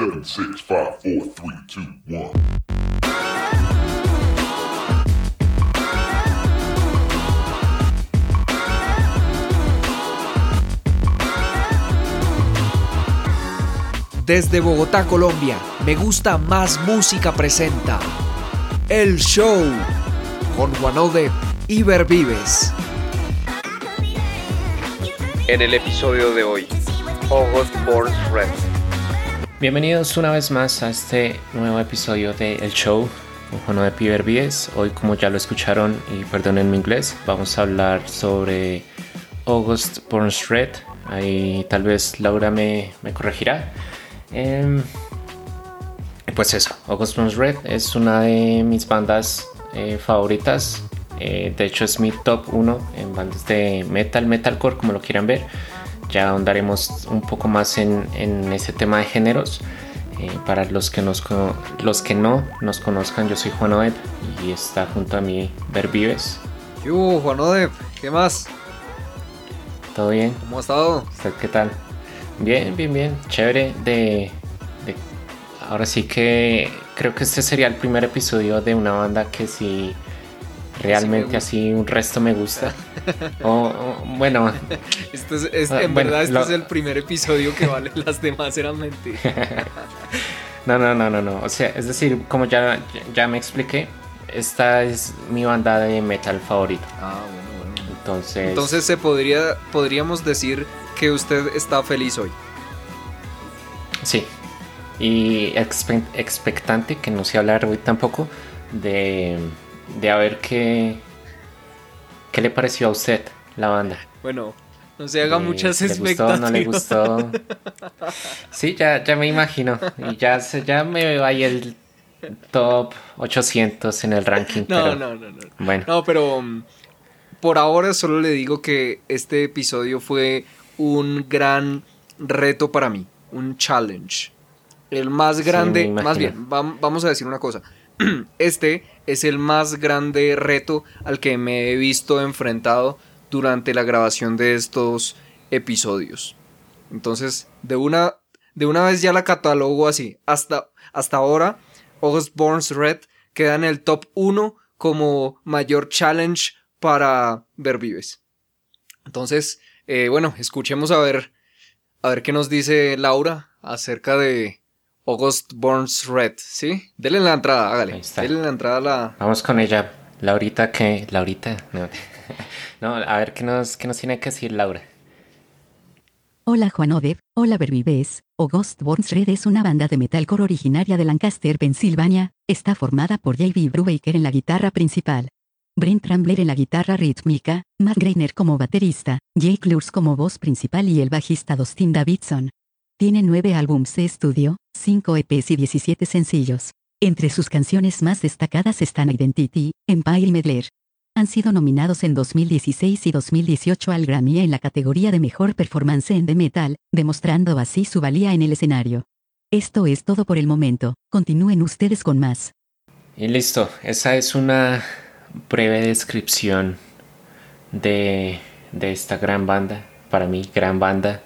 7, 6, 5, 4, 3, 2, 1. Desde Bogotá, Colombia, Me Gusta Más Música presenta El Show con Juanode y Vives. En el episodio de hoy, August Burns Red. Bienvenidos una vez más a este nuevo episodio de El Show Juan de Piber. Hoy, como ya lo escucharon, y perdonen mi inglés, vamos a hablar sobre August Burns Red. Ahí tal vez Laura me, corregirá. Eh, pues eso, August Burns Red es una de mis bandas eh, favoritas. Eh, de hecho, es mi top 1 en bandas de metal, metalcore, como lo quieran ver. Ya ahondaremos un poco más en, en ese tema de géneros. Eh, para los que, nos, los que no nos conozcan, yo soy Juan Odeb y está junto a mí Ver Vives. Yo, Juan Odeb, ¿qué más? ¿Todo bien? ¿Cómo ha estado? ¿Usted qué tal? Bien, bien, bien. Chévere de, de, Ahora sí que creo que este sería el primer episodio de una banda que sí realmente así un resto me gusta. o, o, bueno. Esto es, es, en bueno, verdad este lo... es el primer episodio que vale, las demás eran mentira. no, no, no, no, no. O sea, es decir, como ya, ya me expliqué, esta es mi banda de metal favorito. Ah, bueno, bueno. Entonces. Entonces se podría, podríamos decir que usted está feliz hoy. Sí. Y expe expectante, que no sé hablar hoy tampoco, de, de a ver qué, qué le pareció a usted la banda. Bueno, no se haga muchas expectativas. ¿Le gustó? ¿No le gustó? Sí, ya, ya me imagino. Y ya, ya me veo ahí el top 800 en el ranking. No, pero, no, no, no. Bueno. No, pero um, por ahora solo le digo que este episodio fue un gran reto para mí, un challenge. El más grande, sí, más bien, vamos a decir una cosa. Este es el más grande reto al que me he visto enfrentado durante la grabación de estos episodios. Entonces, de una, de una vez ya la catalogo así. Hasta, hasta ahora, Burns Red queda en el top 1 como mayor challenge para ver vives. Entonces, eh, bueno, escuchemos a ver, a ver qué nos dice Laura acerca de August Burns Red, ¿sí? Dele la entrada, hágale. Dele la entrada a la... Vamos con ella. Laurita, ¿qué? Laurita, no. no, a ver qué nos, qué nos tiene que decir Laura. Hola Juan Odeb, hola Bervives. August Burns Red es una banda de metalcore originaria de Lancaster, Pensilvania. Está formada por J.B. Brubaker en la guitarra principal, Brent Trambler en la guitarra rítmica, Matt Greiner como baterista, Jake Lurs como voz principal y el bajista Dustin Davidson. Tiene nueve álbums de estudio, cinco EPs y 17 sencillos. Entre sus canciones más destacadas están Identity, Empire y Medler. Han sido nominados en 2016 y 2018 al Grammy en la categoría de Mejor Performance en The Metal, demostrando así su valía en el escenario. Esto es todo por el momento, continúen ustedes con más. Y listo, esa es una breve descripción de, de esta gran banda, para mí gran banda.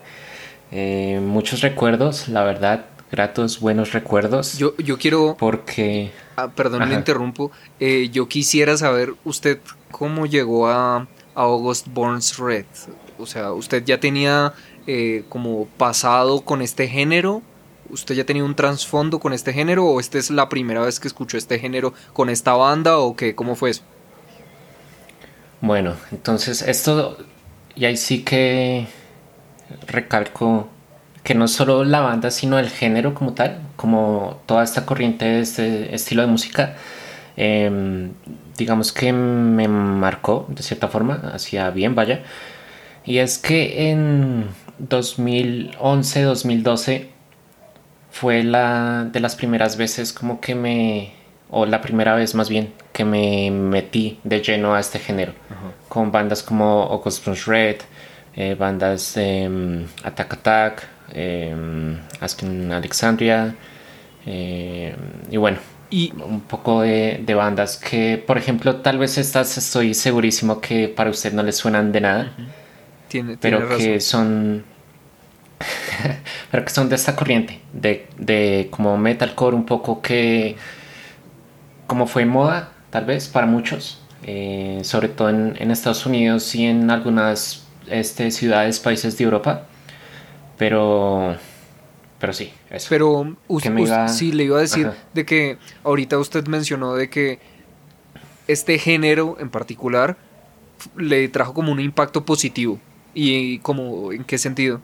Eh, muchos recuerdos, la verdad, gratos, buenos recuerdos. Yo, yo quiero... Porque... Ah, perdón, Ajá. me interrumpo. Eh, yo quisiera saber usted cómo llegó a, a August Burns Red. O sea, ¿usted ya tenía eh, como pasado con este género? ¿Usted ya tenía un trasfondo con este género? ¿O esta es la primera vez que escuchó este género con esta banda? ¿O qué? ¿Cómo fue eso? Bueno, entonces esto... Y ahí sí que recalco que no solo la banda, sino el género como tal, como toda esta corriente de este estilo de música, eh, digamos que me marcó de cierta forma, hacía bien, vaya. Y es que en 2011-2012 fue la de las primeras veces como que me, o la primera vez más bien, que me metí de lleno a este género, con bandas como August Burns Red, eh, bandas de um, Attack Attack, eh, Asking Alexandria, eh, y bueno, y un poco de, de, bandas que, por ejemplo, tal vez estas estoy segurísimo que para usted no les suenan de nada, uh -huh. tiene, pero tiene que razón. son... pero que son de esta corriente, de, de como metalcore un poco que como fue moda, tal vez, para muchos, eh, sobre todo en, en, Estados Unidos y en algunas este, ciudades, países de Europa, pero, pero sí, eso. Pero usted, iba... sí, le iba a decir Ajá. de que ahorita usted mencionó de que este género en particular le trajo como un impacto positivo. ¿Y como en qué sentido?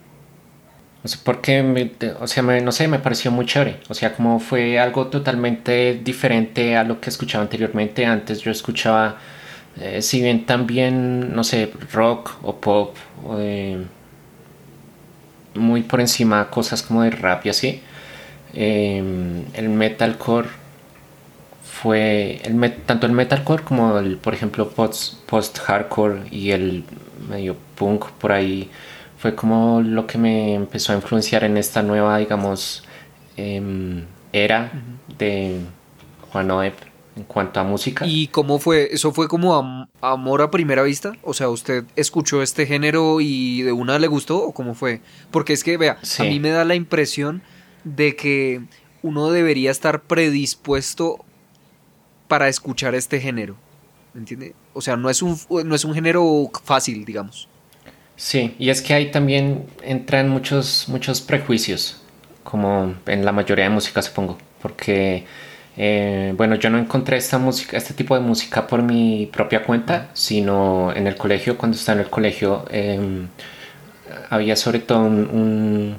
O sea, porque, me, o sea, me, no sé, me pareció muy chévere. O sea, como fue algo totalmente diferente a lo que escuchaba anteriormente. Antes yo escuchaba, eh, si bien también, no sé, rock o pop, eh, muy por encima cosas como de rap y así. Eh, el metalcore fue el met, tanto el metalcore como el, por ejemplo, post-hardcore post y el medio punk por ahí fue como lo que me empezó a influenciar en esta nueva, digamos, eh, era de Juan Oep en cuanto a música. ¿Y cómo fue? ¿Eso fue como am amor a primera vista? O sea, ¿usted escuchó este género y de una le gustó o cómo fue? Porque es que, vea, sí. a mí me da la impresión de que uno debería estar predispuesto para escuchar este género. ¿Entiende? O sea, no es un, no es un género fácil, digamos. Sí, y es que ahí también entran muchos, muchos prejuicios, como en la mayoría de música supongo, porque, eh, bueno, yo no encontré esta música, este tipo de música por mi propia cuenta, sino en el colegio, cuando estaba en el colegio, eh, había sobre todo un,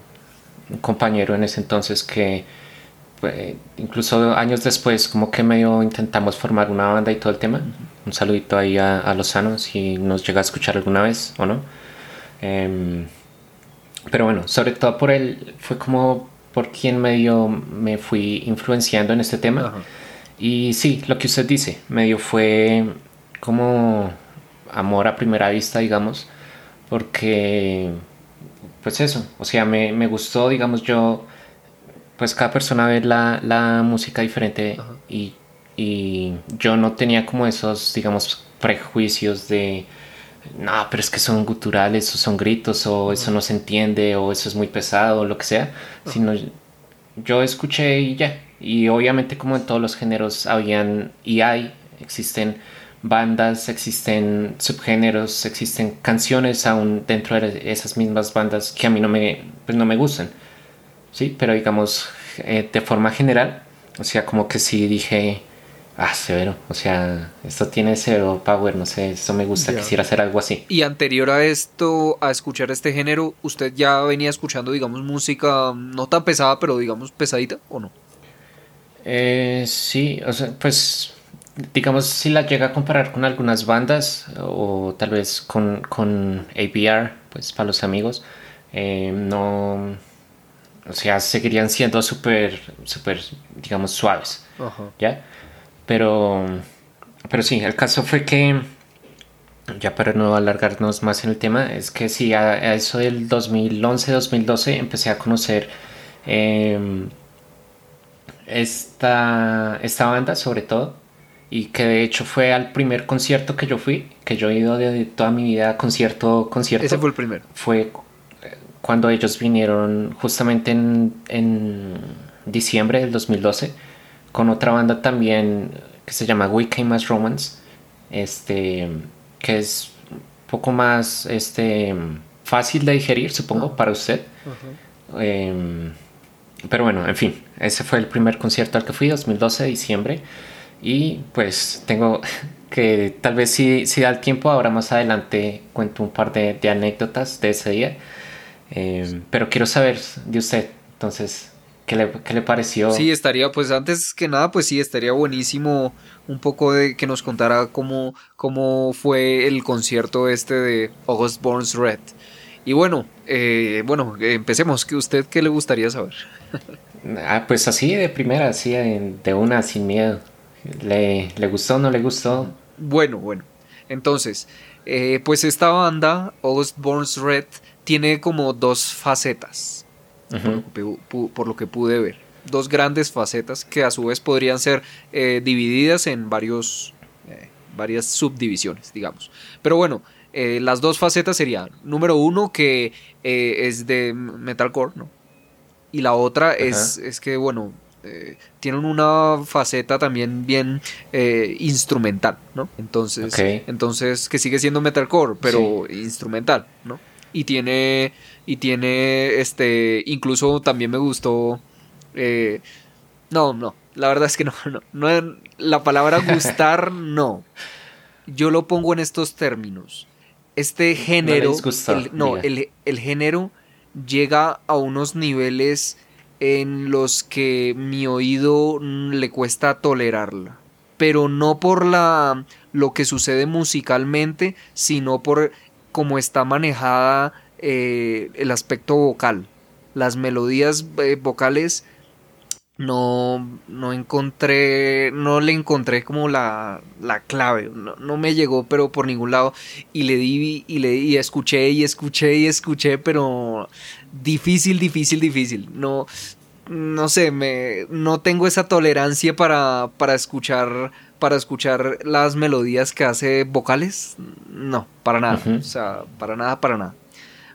un, compañero en ese entonces que, pues, incluso años después, como que medio intentamos formar una banda y todo el tema. Un saludito ahí a, a Lozano, si nos llega a escuchar alguna vez o no. Eh, pero bueno, sobre todo por él fue como por quien medio me fui influenciando en este tema. Ajá. Y sí, lo que usted dice, medio fue como amor a primera vista, digamos, porque pues eso, o sea, me, me gustó, digamos, yo, pues cada persona ve la, la música diferente y, y yo no tenía como esos, digamos, prejuicios de no, pero es que son guturales o son gritos o eso no se entiende o eso es muy pesado o lo que sea, sino yo escuché y ya. Y obviamente como en todos los géneros habían y hay, existen bandas, existen subgéneros, existen canciones aún dentro de esas mismas bandas que a mí no me, pues no me gustan. Sí, pero digamos eh, de forma general, o sea, como que sí dije, Ah, severo. O sea, esto tiene cero power, no sé, esto me gusta, yeah. quisiera hacer algo así. Y anterior a esto, a escuchar este género, ¿usted ya venía escuchando, digamos, música no tan pesada, pero digamos pesadita o no? Eh, sí, o sea, pues digamos si la llega a comparar con algunas bandas o tal vez con, con APR, pues para los amigos, eh, no, o sea, seguirían siendo súper, súper, digamos, suaves, -huh. ¿ya? Pero, pero sí, el caso fue que, ya para no alargarnos más en el tema, es que sí, a, a eso del 2011-2012 empecé a conocer eh, esta, esta banda sobre todo. Y que de hecho fue al primer concierto que yo fui, que yo he ido de toda mi vida concierto, concierto. Ese fue el primero. Fue cuando ellos vinieron justamente en, en diciembre del 2012 con otra banda también que se llama We Came As Romance, este, que es un poco más este, fácil de digerir, supongo, uh -huh. para usted. Uh -huh. eh, pero bueno, en fin, ese fue el primer concierto al que fui, 2012, diciembre. Y pues tengo que tal vez si, si da el tiempo, ahora más adelante cuento un par de, de anécdotas de ese día. Eh, pero quiero saber de usted, entonces, ¿Qué le, ¿Qué le, pareció? Sí, estaría, pues antes que nada, pues sí, estaría buenísimo un poco de que nos contara cómo, cómo fue el concierto este de August Burns Red. Y bueno, eh, bueno, empecemos. ¿Qué usted qué le gustaría saber? ah, pues así de primera, así de una, sin miedo. ¿Le, le gustó o no le gustó? Bueno, bueno. Entonces, eh, pues esta banda, August Burns Red, tiene como dos facetas. Uh -huh. por, lo que, por, lo que, pude ver. Dos grandes facetas que a su vez podrían ser eh, divididas en varios, eh, varias subdivisiones, digamos. Pero bueno, eh, las dos facetas serían, número uno, que es de metalcore, ¿no? Y la otra es, es que, bueno, eh, tienen una faceta también bien eh, instrumental, ¿no? Entonces, entonces que sigue siendo metalcore, pero instrumental, ¿no? Y tiene, y tiene, este, incluso también me gustó, eh, no, no, la verdad es que no, no, no, la palabra gustar, no. Yo lo pongo en estos términos. Este género, disgustó, el- no, el, el género llega a unos niveles en los que mi oído le cuesta tolerarla. Pero no por la lo que sucede musicalmente, sino por cómo está manejada eh, el aspecto vocal. Las melodías eh, vocales no, no encontré, no le encontré como la, la clave, no, no me llegó pero por ningún lado. Y le di y le y escuché y escuché y escuché pero difícil, difícil, difícil, no, no sé, me, no tengo esa tolerancia para, para escuchar, para escuchar las melodías que hace vocales, no, para nada, o sea, para nada, para nada.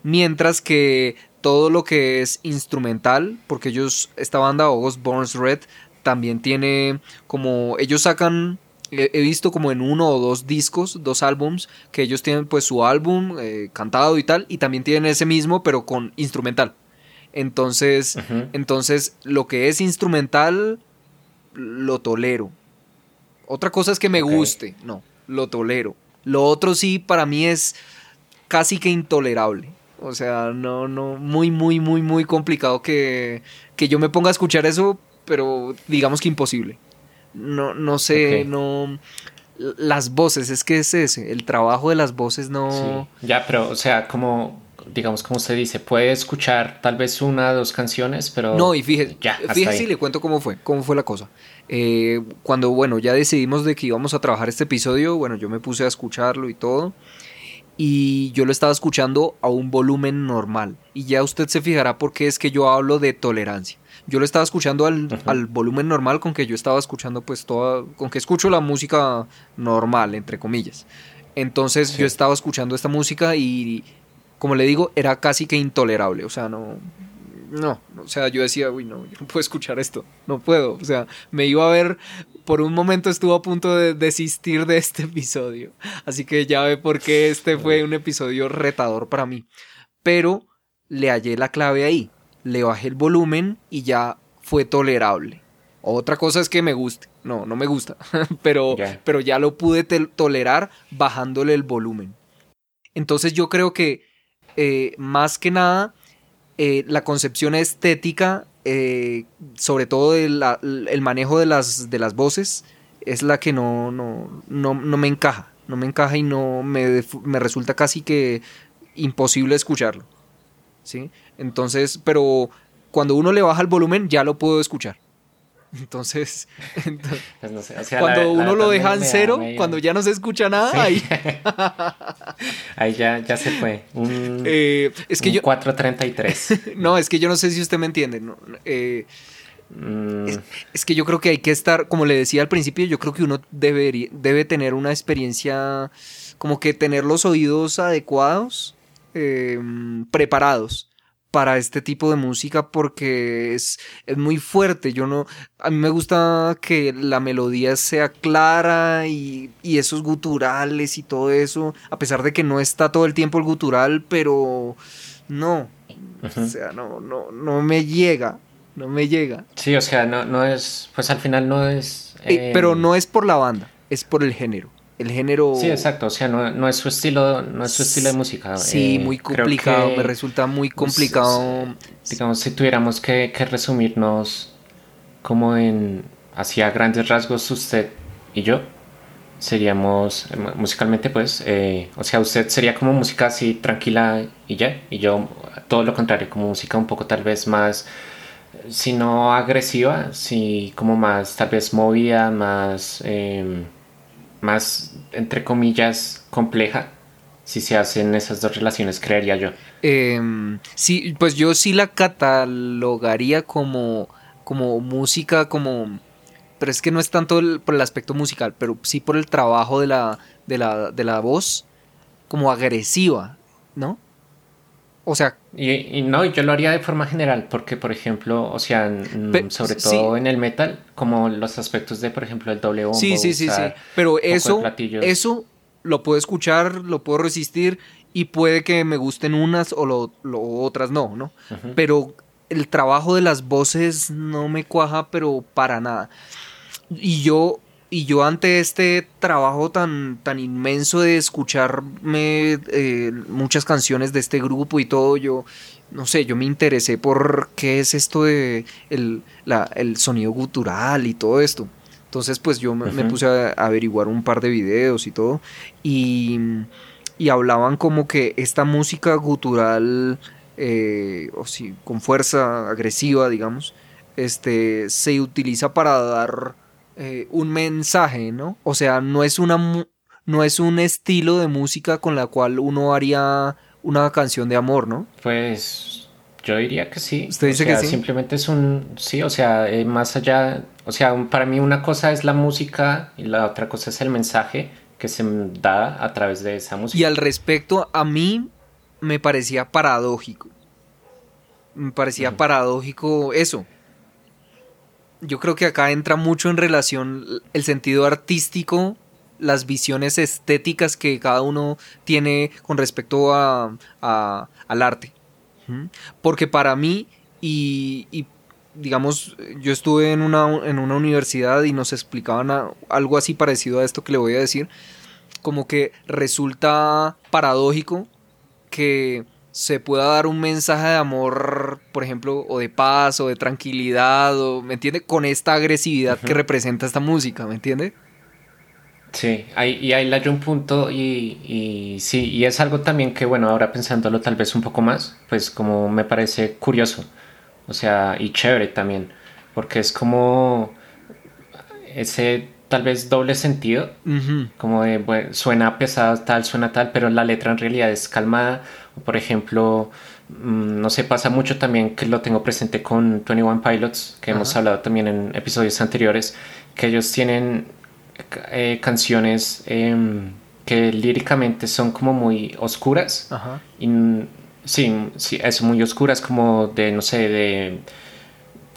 Mientras que todo lo que es instrumental, porque ellos, esta banda August Burns Red, también tiene como, ellos sacan, he visto como en uno o dos discos, dos álbums, que ellos tienen pues su álbum eh, cantado y tal, y también tienen ese mismo, pero con instrumental. Entonces, entonces lo que es instrumental, lo tolero. Otra cosa es que me guste, no, lo tolero. Lo otro sí, para mí es casi que intolerable. O sea, no, no, muy, muy, muy, muy complicado que, que yo me ponga a escuchar eso, pero digamos que imposible. No, no sé, no. Las voces, es que es ese, el trabajo de las voces no. Sí. Ya, pero, o sea, como, digamos, como usted dice, puede escuchar tal vez una o dos canciones, pero... No, y fíjese, Ya, fíjese y le cuento cómo fue, cómo fue la cosa. Eh, cuando, bueno, ya decidimos de que íbamos a trabajar este episodio, bueno, yo me puse a escucharlo y todo. Y yo lo estaba escuchando a un volumen normal. Y ya usted se fijará por qué es que yo hablo de tolerancia. Yo lo estaba escuchando al, al volumen normal con que yo estaba escuchando pues toda, con que escucho la música normal, entre comillas. Entonces Sí. yo estaba escuchando esta música y, como le digo, era casi que intolerable. O sea, no, no, o sea, yo decía, uy, no, yo no puedo escuchar esto, no puedo. O sea, me iba a ver, por un momento estuvo a punto de desistir de este episodio. Así que ya ve por qué este fue un episodio retador para mí. Pero le hallé la clave ahí, le bajé el volumen y ya fue tolerable. Otra cosa es que me guste, no, no me gusta, pero, Ya. pero ya lo pude tolerar bajándole el volumen. Entonces yo creo que eh, más que nada eh, la concepción estética, eh, sobre todo de la- el manejo de las, de las voces, es la que no, no, no, no me encaja. No me encaja y no me, me resulta casi que imposible escucharlo. ¿Sí? Entonces, pero cuando uno le baja el volumen ya lo puedo escuchar. Entonces, ento- Pues no sé, o sea, cuando la- la uno lo deja en da cero, cuando ya no se escucha nada, Sí. ahí, Ahí ya, ya se fue. Un, eh, es que un yo, 433. no, es que yo no sé si usted me entiende. no, eh, Mm, Es que yo creo que hay que estar, como le decía al principio, yo creo que uno debería, debe tener una experiencia, como que tener los oídos adecuados, eh, preparados para este tipo de música porque es, es muy fuerte. Yo no, a mí me gusta que la melodía sea clara y, y esos guturales y todo eso, a pesar de que no está todo el tiempo el gutural, pero no, o sea, no, no, no me llega, no me llega. Sí, o sea, no, no es, pues al final no es... Eh, eh, pero no es por la banda, es por el género. El género. Sí, exacto, o sea, no, no es su estilo, no es su estilo de música. Sí, Eh, muy complicado. que, Me resulta muy pues, complicado. Digamos, si tuviéramos que, que resumirnos como en, hacia grandes rasgos usted y yo, seríamos, eh, mu- musicalmente pues, eh, o sea, usted sería como música así tranquila y ya, y yo todo lo contrario, como música un poco tal vez más si no agresiva, si como más tal vez movida, más, eh, más entre comillas compleja, si se hacen esas dos relaciones, creería yo. Em, sí, pues yo sí la catalogaría como, como música, como. Pero es que no es tanto por el aspecto musical, pero sí por el trabajo de la, de la, de la voz. como agresiva, ¿no? O sea, Y, y no, yo lo haría de forma general, porque por ejemplo, o sea, sobre sí. todo en el metal, como los aspectos de, por ejemplo, el doble bombo. sí, sí, sí, sí. Pero eso, eso lo puedo escuchar, lo puedo resistir y puede que me gusten unas o lo, lo otras no, ¿no? Pero el trabajo de las voces no me cuaja, pero para nada. Y yo, y yo ante este trabajo tan, tan inmenso de escucharme eh, muchas canciones de este grupo y todo, yo, no sé, yo me interesé por qué es esto de el, la- el sonido gutural y todo esto. Entonces, pues yo me, puse a averiguar un par de videos y todo. Y, y hablaban como que esta música gutural, eh, o sí, con fuerza agresiva, digamos, este, se utiliza para dar eh, un mensaje, ¿no? O sea, no es una no es un estilo de música con la cual uno haría una canción de amor, ¿no? Pues yo diría que sí. ¿Usted O dice que sea, sí? Simplemente es un, sí, o sea, eh, más allá, o sea, para mí una cosa es la música y la otra cosa es el mensaje que se da a través de esa música. Y al respecto, a mí me parecía paradójico. Me parecía paradójico eso. Yo creo que acá entra mucho en relación el sentido artístico, las visiones estéticas que cada uno tiene con respecto a, a- al arte. Porque para mí, y, y, digamos, yo estuve en una, en una universidad y nos explicaban a- algo así parecido a esto que le voy a decir, como que resulta paradójico que se pueda dar un mensaje de amor, por ejemplo, o de paz, o de tranquilidad, o, ¿me entiende? Con esta agresividad que representa esta música, ¿me entiende? Sí, ahí, y ahí le hallo un punto y, y sí, y es algo también que, bueno, ahora pensándolo tal vez un poco más, pues como me parece curioso, o sea, y chévere también, porque es como ese tal vez doble sentido, como de, bueno, suena pesado tal, suena tal, pero la letra en realidad es calmada, por ejemplo, mm, no sé, pasa mucho también que lo tengo presente con 21 Pilots, que hemos hablado también en episodios anteriores, que ellos tienen eh, canciones em, que líricamente son como muy oscuras. Y, sí, sí, es muy oscuras, como de, no sé, de.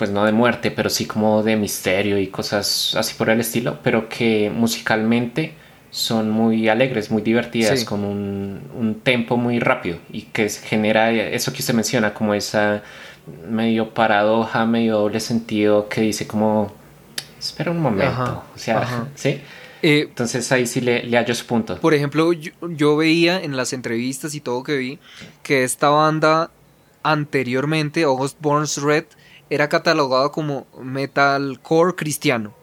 Pues no de muerte, pero sí como de misterio y cosas así por el estilo, pero que musicalmente son muy alegres, muy divertidas, Sí. con un, un tempo muy rápido y que genera eso que usted menciona, como esa medio paradoja, medio doble sentido que dice como, espera un momento, Ajá, o sea, ajá. ¿sí? Eh, Entonces ahí sí le, le hallo su punto. Por ejemplo, yo, yo veía en las entrevistas y todo que vi que esta banda anteriormente, August Burns Red, era catalogada como metalcore cristiano.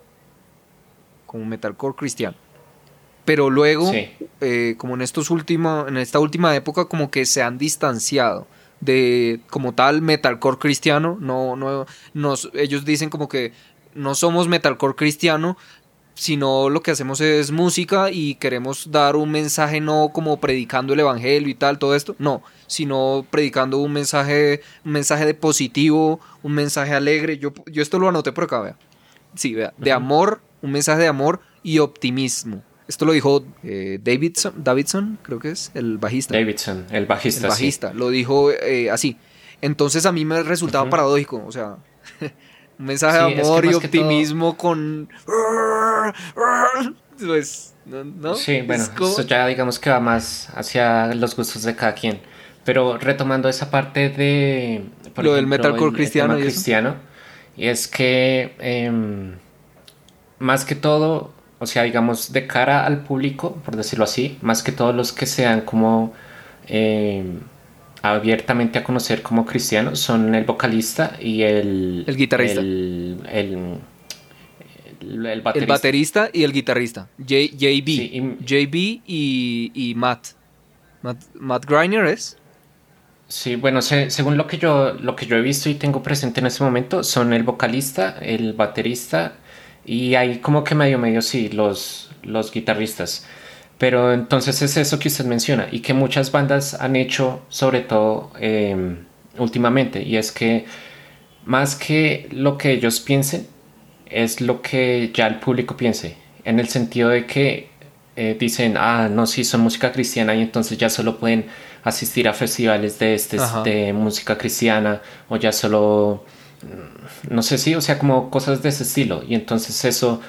Como metalcore cristiano. Pero luego, Sí. eh, como en estos últimos, en esta última época, como que se han distanciado de como tal metalcore cristiano. No, no, nos, ellos dicen como que no somos metalcore cristiano, sino lo que hacemos es música y queremos dar un mensaje no como predicando el evangelio y tal, todo esto, no, sino predicando un mensaje, un mensaje de positivo, un mensaje alegre. Yo, yo esto lo anoté por acá, vea. Sí, vea, de amor, un mensaje de amor y optimismo. Esto lo dijo eh, Davidson, Davidson, creo que es, el bajista. Davidson, el bajista, el sí. bajista, lo dijo eh, así. Entonces a mí me resultaba paradójico, o sea, un mensaje Sí, de es que amor y todo- optimismo con... Pues, no, ¿no? Sí, Es bueno, como- eso ya digamos que va más hacia los gustos de cada quien. Pero retomando esa parte de... por Lo del metalcore cristiano y cristiano, y es que em, más que todo, o sea, digamos, de cara al público, por decirlo así, más que todo los que sean como em, abiertamente a conocer como cristianos son el vocalista y el... El guitarrista. El, el, el- el baterista. el baterista y el guitarrista, J- JB, Sí, y- JB y, y Matt. Matt. Matt Griner es. Sí, bueno, se- según lo que yo lo que yo he visto y tengo presente en ese momento son el vocalista, el baterista y hay como que medio medio sí los los guitarristas. Pero entonces es eso que usted menciona y que muchas bandas han hecho sobre todo eh, últimamente y es que más que lo que ellos piensen es lo que ya el público piense en el sentido de que eh, dicen, ah, no, sí, son música cristiana y entonces ya solo pueden asistir a festivales de, este, Ajá. de música cristiana o ya solo, mm, no sé si, o sea, como cosas de ese estilo. Y entonces eso,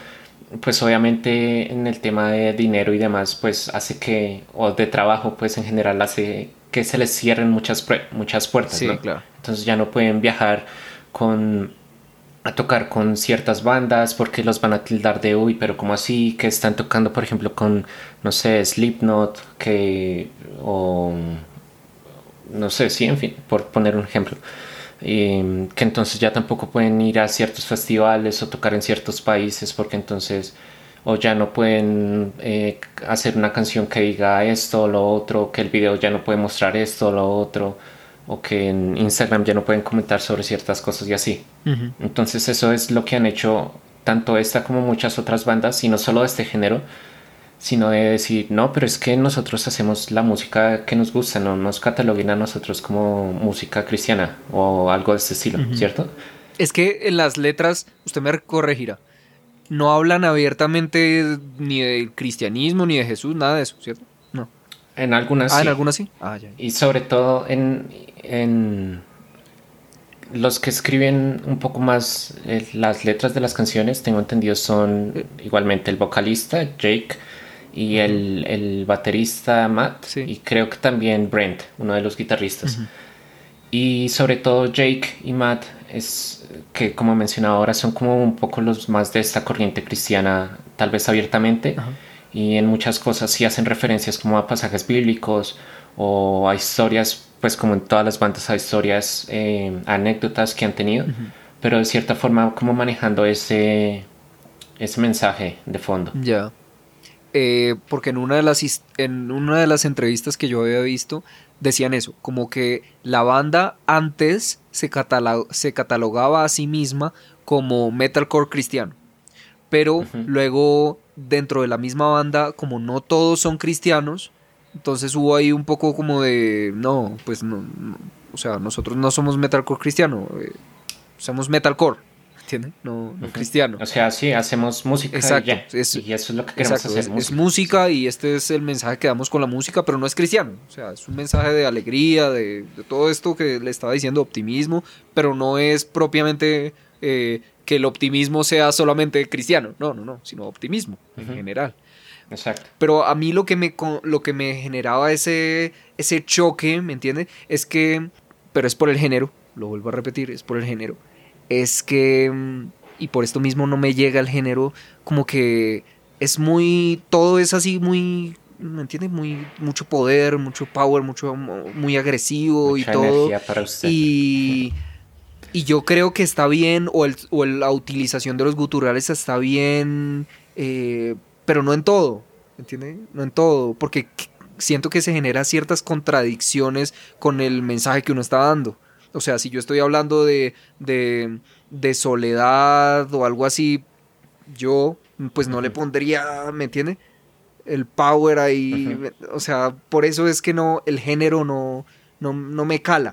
pues obviamente en el tema de dinero y demás, pues hace que, o de trabajo, pues en general hace que se les cierren muchas, muchas puertas, Sí, ¿no? claro. Entonces ya no pueden viajar con a tocar con ciertas bandas porque los van a tildar de uy, pero como así que están tocando, por ejemplo, con no sé, Slipknot, que o no sé, sí, en fin, por poner un ejemplo. Y, que entonces ya tampoco pueden ir a ciertos festivales o tocar en ciertos países porque entonces o ya no pueden eh, hacer una canción que diga esto o lo otro, que el video ya no puede mostrar esto o lo otro, o que en Instagram ya no pueden comentar sobre ciertas cosas y así. Entonces eso es lo que han hecho tanto esta como muchas otras bandas, y no solo de este género, sino de decir, no, pero es que nosotros hacemos la música que nos gusta, no nos cataloguen a nosotros como música cristiana o algo de este estilo, ¿cierto? Es que en las letras, usted me corregirá, no hablan abiertamente ni del cristianismo ni de Jesús, nada de eso, ¿cierto? No. En algunas Ah, sí. en algunas sí. Ah, ya. Y sobre todo en, en los que escriben un poco más eh, las letras de las canciones, tengo entendido, son igualmente el vocalista Jake y el, el baterista Matt Sí. y creo que también Brent, uno de los guitarristas. Y sobre todo Jake y Matt es que como mencionaba ahora son como un poco los más de esta corriente cristiana, tal vez abiertamente. Y en muchas cosas sí hacen referencias como a pasajes bíblicos o a historias, pues como en todas las bandas, a historias, eh, anécdotas que han tenido, pero de cierta forma como manejando ese, ese mensaje de fondo. Ya. Eh, porque en una, de las, en una de las entrevistas que yo había visto decían eso, como que la banda antes se, se catalogaba a sí misma como metalcore cristiano, pero luego dentro de la misma banda, como no todos son cristianos, entonces hubo ahí un poco como de, no, pues no, no, o sea, nosotros no somos metalcore cristiano, eh, somos metalcore, ¿entiendes? No, no cristiano. O sea, sí, hacemos música Exacto, y ya. es- y eso es lo que queremos Exacto, hacer. es, es música y este es el mensaje que damos con la música, pero no es cristiano. O sea, es un mensaje de alegría, de, de todo esto que le estaba diciendo, optimismo, pero no es propiamente eh, que el optimismo sea solamente cristiano. No, no, no, sino optimismo en general. Exacto. Pero a mí lo que me, lo que me generaba ese, ese choque, ¿me entiendes? Es que, pero es por el género, lo vuelvo a repetir, es por el género. Es que, y por esto mismo no me llega el género, como que es muy, todo es así muy, ¿me entiendes? Muy, mucho poder, mucho power, mucho, muy agresivo Mucha y todo. para usted. Y, y yo creo que está bien, o, el- o la utilización de los guturales está bien, eh, pero no en todo, ¿entiende? No en todo, porque qu- siento que se generan ciertas contradicciones con el mensaje que uno está dando. O sea, si yo estoy hablando de, de, de soledad o algo así, yo pues no le pondría, ¿me entiende? El power ahí, o sea, por eso es que no, el género no, no, no me cala.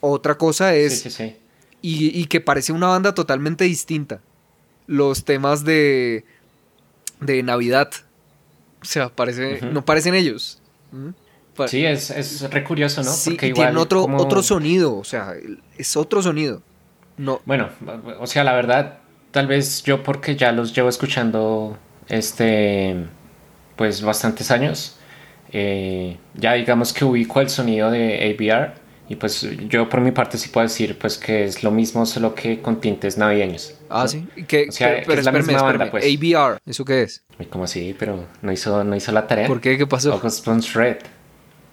Otra cosa es, Sí, sí, sí. y, y que parece una banda totalmente distinta. Los temas de, de Navidad. O sea, parece, no parecen ellos. ¿Mm? Sí, es, es re curioso, ¿no? sí, Porque igual otro, como- otro sonido. O sea, es otro sonido. No, Bueno, o sea, la verdad, tal vez yo porque ya los llevo escuchando este, pues bastantes años, eh, ya digamos que ubico el sonido de ABR y pues yo por mi parte sí puedo decir pues que es lo mismo solo que con tintes navideños. Ah, ¿no? sí. Que, O sea, que- pero es la misma banda, pues. ABR, ¿eso qué es? Como así, pero no hizo, no hizo la tarea. ¿Por qué? ¿Qué pasó? August Red.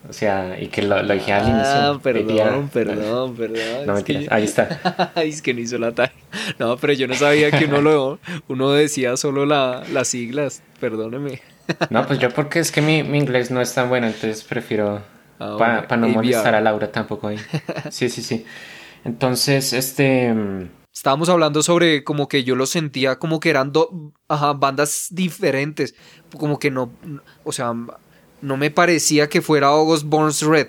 O sea, y que lo, lo dije al inicio. Ah, perdón, perdón, perdón. No mentiras, yo- ahí está. Ay, es que no hizo la tarea. No, pero yo no sabía que uno lo uno decía solo la, las siglas. Perdóneme. No, pues yo porque es que mi, mi inglés no es tan bueno, entonces prefiero Ah, para no ABR. molestar a Laura tampoco ahí. Sí, sí, sí. Entonces, este... mm, Estábamos hablando sobre como que yo lo sentía como que eran do- ajá, bandas diferentes. Como que no, o sea, no me parecía que fuera August Burns Red.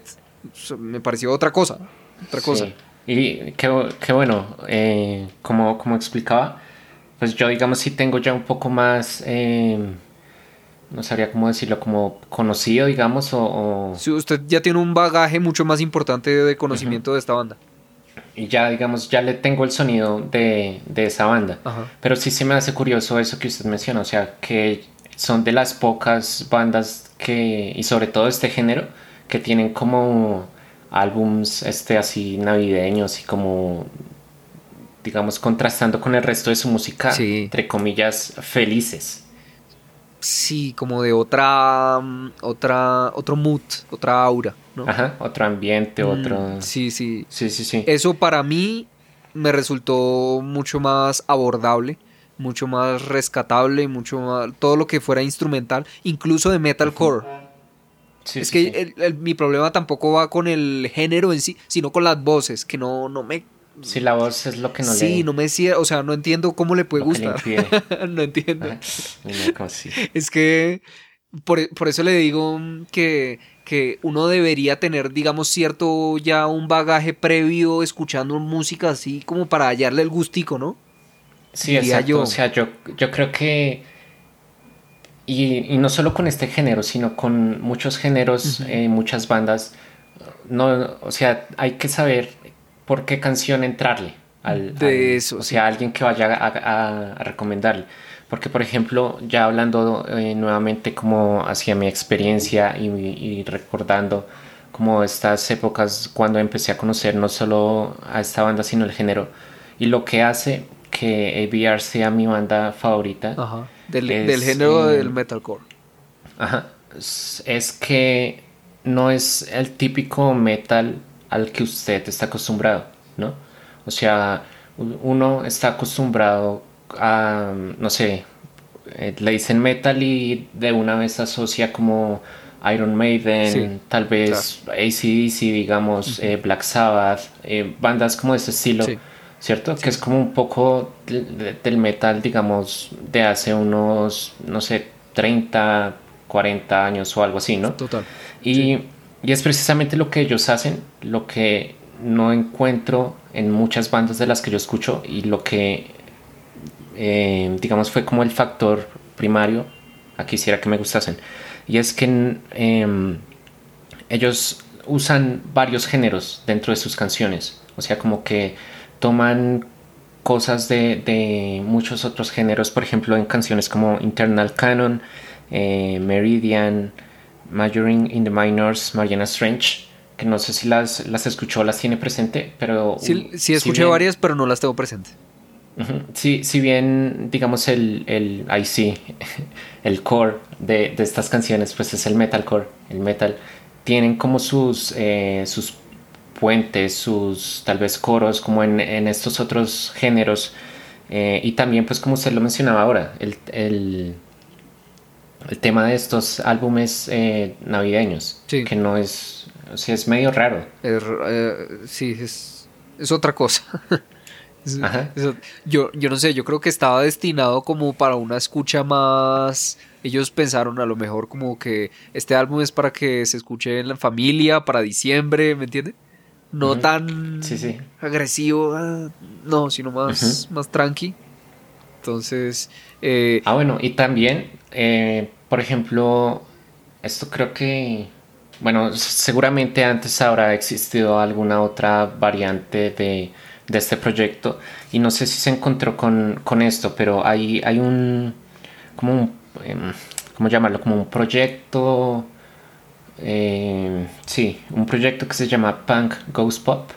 Me pareció otra cosa. Otra cosa. sí. Y qué, qué bueno, eh, como, como explicaba, pues yo digamos sí tengo ya un poco más... eh, no sabría cómo decirlo, como conocido, digamos, o... o- usted ya tiene un bagaje mucho más importante de conocimiento de esta banda. y ya, digamos, ya le tengo el sonido de, de esa banda. Ajá. Pero sí se me hace curioso eso que usted menciona, o sea, que son de las pocas bandas que, y sobre todo este género, que tienen como álbums este así navideños y como digamos contrastando con el resto de su música, Sí. entre comillas, felices. Sí, como de otra, mm, otra, otro mood, otra aura, ¿no? Ajá, otro ambiente, otro... Mm, Sí, sí. Sí, sí, sí. Eso para mí me resultó mucho más abordable, mucho más rescatable, mucho más todo lo que fuera instrumental, incluso de metalcore. Sí, es sí, que sí. el- el- mi problema tampoco va con el género en sí, sino con las voces, que no, no me... Sí, la voz es lo que no sí, le... no me cierra, o sea, no entiendo cómo le puede lo que le gustar. no entiendo. Y no. Es que por, por eso le digo que, que uno debería tener, digamos, cierto ya un bagaje previo escuchando música así como para hallarle el gustico, ¿no? Sí, exacto. yo. O sea, yo, yo creo que. Y, y no solo con este género, sino con muchos géneros, eh, muchas bandas. No, o sea, hay que saber por qué canción entrarle. Al, De al- eso, O sí. sea, alguien que vaya a, a- a recomendarle. Porque, por ejemplo, ya hablando eh, nuevamente como hacia mi experiencia y, y recordando como estas épocas cuando empecé a conocer no solo a esta banda, sino el género. Y lo que hace que ABR sea mi banda favorita Ajá. Del, Es, del género eh, del metalcore. Ajá. Es, es que no es el típico metal al que usted está acostumbrado, ¿no? O sea, uno está acostumbrado a, no sé, eh, le dicen metal y de una vez asocia como Iron Maiden, Sí, tal vez ACDC, digamos, eh, Black Sabbath, eh, bandas como de ese estilo. Sí. ¿Cierto? Que es como un poco de- de- del metal, digamos, de hace unos, no sé, 30, 40 años o algo así, ¿no? Total. Y, y es precisamente lo que ellos hacen, lo que no encuentro en muchas bandas de las que yo escucho y lo que, eh, digamos, fue como el factor primario a que hiciera que me gustasen. Y es que em, ellos usan varios géneros dentro de sus canciones. O sea, como que toman cosas de, de muchos otros géneros, por ejemplo, en canciones como Internal Canon, eh, Meridian, Majoring in the Minors, Mariana Strange, que no sé si las, las escuchó, las tiene presente, pero... Sí, sí escuché bien- varias, pero no las tengo presentes. Ujú. Sí, si bien, digamos, el, el sí, el core de, de estas canciones, pues es el metalcore, el metal, tienen como sus, eh, sus puentes, sus tal vez coros, como en, en estos otros géneros, eh, y también, pues como usted lo mencionaba ahora, el, el, el tema de estos álbumes eh, navideños, Sí. que no es, o sea, es medio raro. Es, eh, sí, es, es otra cosa. Es- yo, yo no sé, yo creo que estaba destinado como para una escucha más... Ellos pensaron a lo mejor como que este álbum es para que se escuche en la familia, para diciembre, ¿me entiende? No tan Sí, sí. agresivo, ah, no, sino más, más tranqui. Entonces, eh, Ah, bueno, y también, eh, por ejemplo, esto creo que, bueno, seguramente antes habrá existido alguna otra variante de, de este proyecto y no sé si se encontró con, con esto, pero hay, hay un, como un, em, ¿cómo llamarlo? Como un proyecto, eh, sí, un proyecto que se llama Punk Ghost Pop,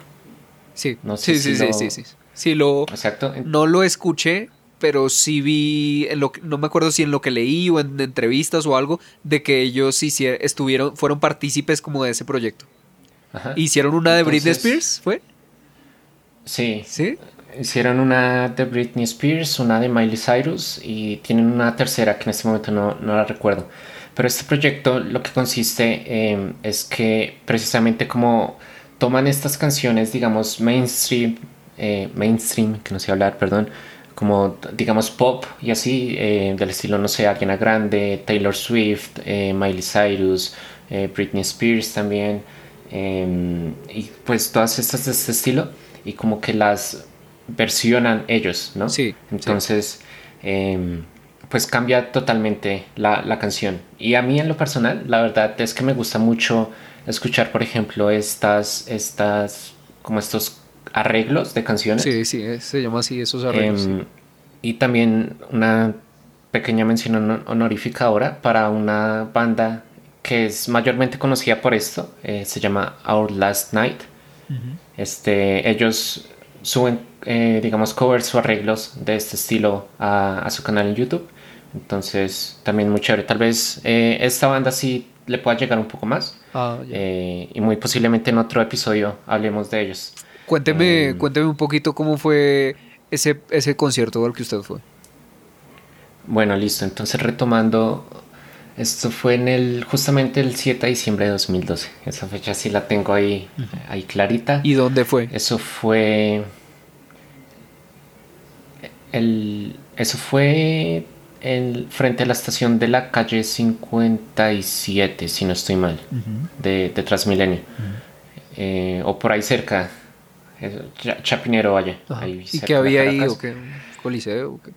sí, no sé sí, sí, si sí, lo- sí, sí. Sí, lo, exacto. No lo escuché, pero sí vi, en lo que- no me acuerdo si en lo que leí o en entrevistas o algo, de que ellos estuvieron, fueron partícipes como de ese proyecto. Ajá. Hicieron una de Britney Spears, ¿fue? Sí, ¿Sí? Hicieron una de Britney Spears, una de Miley Cyrus y tienen una tercera que en este momento no, no la recuerdo. Pero este proyecto lo que consiste eh, es que precisamente como toman estas canciones, digamos, mainstream, eh, mainstream, que no sé hablar, perdón, como digamos pop y así, eh, del estilo, no sé, Ariana Grande, Taylor Swift, Miley Cyrus, Britney Spears también, y pues todas estas de este estilo, y como que las versionan ellos, ¿no? Sí. Entonces, pues cambia totalmente la, la canción. Y a mí en lo personal, la verdad es que me gusta mucho escuchar, por ejemplo, estas, estas, como estos arreglos de canciones. Sí, sí, eh, se llama así esos arreglos. Em, y también una pequeña mención honor- honorífica ahora para una banda que es mayormente conocida por esto, eh, se llama Our Last Night. Este, ellos suben, eh, digamos, covers o arreglos de este estilo a, a su canal en YouTube. Entonces, también muy chévere. Tal vez eh, esta banda sí le pueda llegar un poco más. Ah, eh, y muy posiblemente en otro episodio hablemos de ellos. cuénteme, em, cuénteme un poquito cómo fue ese, ese concierto al que usted fue. Bueno, listo. Entonces retomando, esto fue en el justamente el 7 de diciembre de 2012. Esa fecha sí la tengo ahí, ahí clarita. ¿Y dónde fue? Eso fue el, eso fue en, frente a la estación de la calle 57, si no estoy mal, de, de Transmilenio. Eh, o por ahí cerca. Cha- Chapinero, vaya. Ahí ¿Y qué había ahí? ¿O qué? ¿Coliseo? o qué?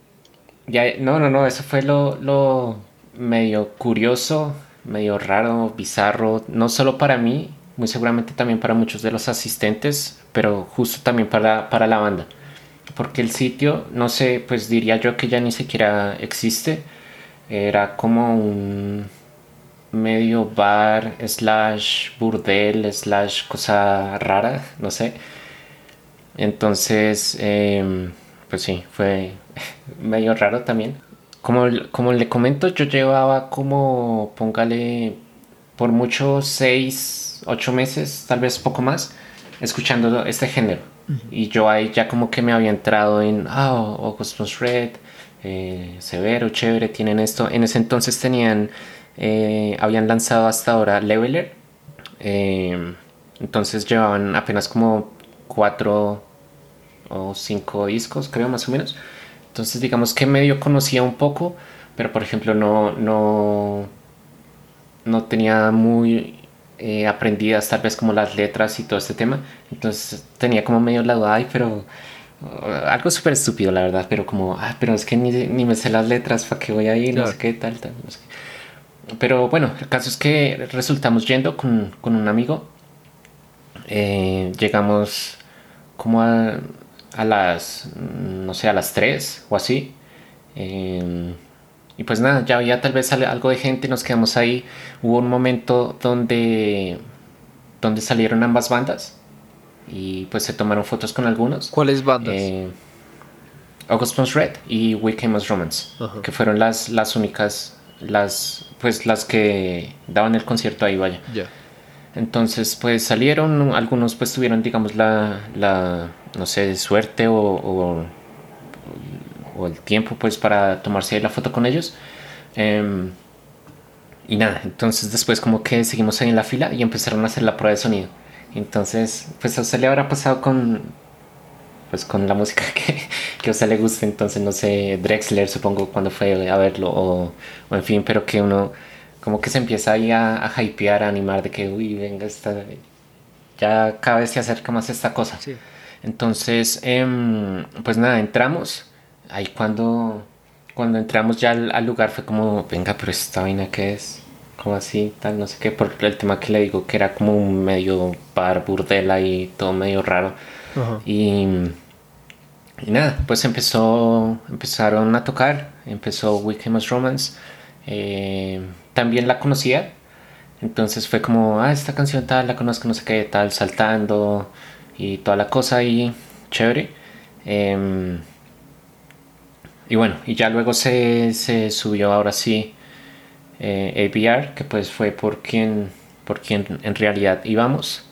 Ya, no, no, no, eso fue lo, lo medio curioso, medio raro, bizarro, no solo para mí, muy seguramente también para muchos de los asistentes, pero justo también para, para la banda. Porque el sitio, no sé, pues diría yo que ya ni siquiera existe. Era como un medio bar, slash burdel, slash cosa rara, no sé. Entonces, em, pues sí, fue medio raro también. Como, como le comento, yo llevaba como, póngale, por mucho seis, ocho meses, tal vez poco más, escuchando este género. Y yo ahí ya como que me había entrado en, ah, August Burns Red, eh, Severo, chévere, tienen esto. En ese entonces tenían, eh, habían lanzado hasta ahora Leveler. eh, entonces llevaban apenas como cuatro o cinco discos, creo, más o menos. Entonces, digamos que medio conocía un poco, pero por ejemplo, no, no, no tenía muy eh, aprendidas tal vez como las letras y todo este tema. Entonces, tenía como medio la duda, ay, pero uh, algo súper estúpido, la verdad, pero como, ah, pero es que ni, ni me sé las letras, ¿para qué voy a ir? No sé Claro. qué, tal, tal, no sé qué. Pero bueno, el caso es que resultamos yendo con, con un amigo. Eh, llegamos como a, a las, no sé, a las 3 o así. Eh, y pues nada, ya había tal vez al- algo de gente, nos quedamos ahí. Hubo un momento donde, donde salieron ambas bandas y pues se tomaron fotos con algunos. ¿Cuáles bandas? Eh, August Burns Red y We Came as Romance, Ajá. que fueron las, las únicas, las, pues las que daban el concierto ahí, vaya. ya. Entonces, pues salieron, algunos pues tuvieron, digamos, la, la no sé, suerte o, o, o el tiempo pues para tomarse la foto con ellos. Em, y nada, entonces después como que seguimos ahí en la fila y empezaron a hacer la prueba de sonido. Entonces, pues a usted le habrá pasado con, pues con la música que, que a usted le guste. Entonces, no sé, Drexler supongo cuando fue a verlo o, o en fin, pero que uno como que se empieza ahí a, a hypear, a animar de que, uy, venga, esta, ya cada vez se acerca más esta cosa. Sí. Entonces, em, pues nada, entramos. Ahí cuando, cuando entramos ya al, al lugar fue como, venga, pero esta vaina qué es, como así, tal, no sé qué, por el tema que le digo, que era como un medio bar, burdela y todo medio raro. Y, y nada, pues empezó, empezaron a tocar, empezó We Came as Romance. eh, también la conocía, entonces fue como, ah, esta canción tal, la conozco, no sé qué, tal, saltando y toda la cosa y chévere. Em, y bueno, y ya luego se, se subió ahora sí eh, ABR, que pues fue por quien, por quien en realidad íbamos.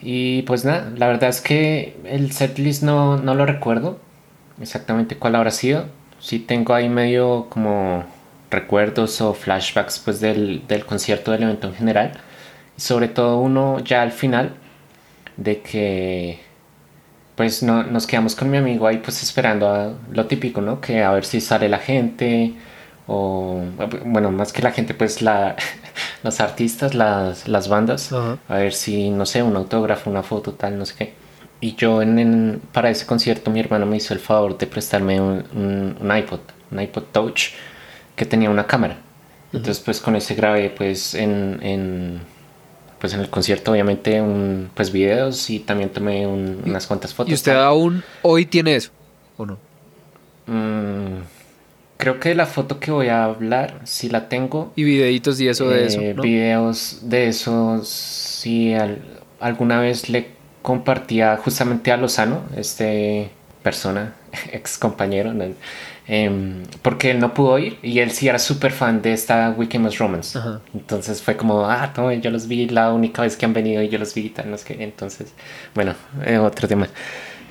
Y pues nada, la verdad es que el setlist no, no lo recuerdo exactamente cuál habrá sido. Sí tengo ahí medio como recuerdos o flashbacks pues del, del concierto del evento en general. Sobre todo uno ya al final de que pues no, nos quedamos con mi amigo ahí pues esperando a lo típico, ¿no? Que a ver si sale la gente o bueno, más que la gente pues la, los artistas, las, las bandas, a ver si, no sé, un autógrafo, una foto, tal, no sé qué. Y yo en, en- para ese concierto mi hermano me hizo el favor de prestarme un, un- un iPod, un iPod Touch que tenía una cámara. Entonces pues con ese grabé pues en, en, pues en el concierto obviamente un, pues videos y también tomé un- unas cuantas fotos. ¿Y usted aún hoy tiene eso? ¿O no? Mm, creo que la foto que voy a hablar sí la tengo. Y videitos y eso de eso. Eh, ¿no? Videos de eso, sí, al- alguna vez le compartía justamente a Lozano, este persona, ex compañero, ¿no? Em, porque él no pudo ir y él sí era súper fan de esta Weekend Most Romance. Ajá. Entonces fue como, ah, no, yo los vi la única vez que han venido y yo los vi y tal, no sé qué. Entonces, bueno, eh, otro tema.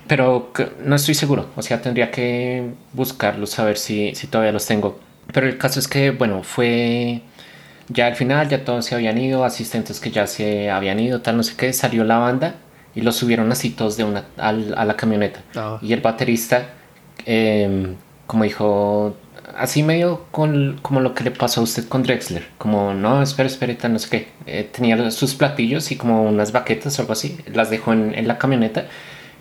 Pero no estoy seguro, o sea, tendría que buscarlos, saber si, si todavía los tengo. Pero el caso es que, bueno, fue ya al final, ya todos se habían ido, asistentes que ya se habían ido, tal, no sé qué, salió la banda y los subieron así todos de una al- a la camioneta. Ah. Y el baterista, eh, como dijo, así medio con, como lo que le pasó a usted con Drexler, como no, espera, espera, no sé qué. Eh, tenía sus platillos y como unas baquetas o algo así, las dejó en, en la camioneta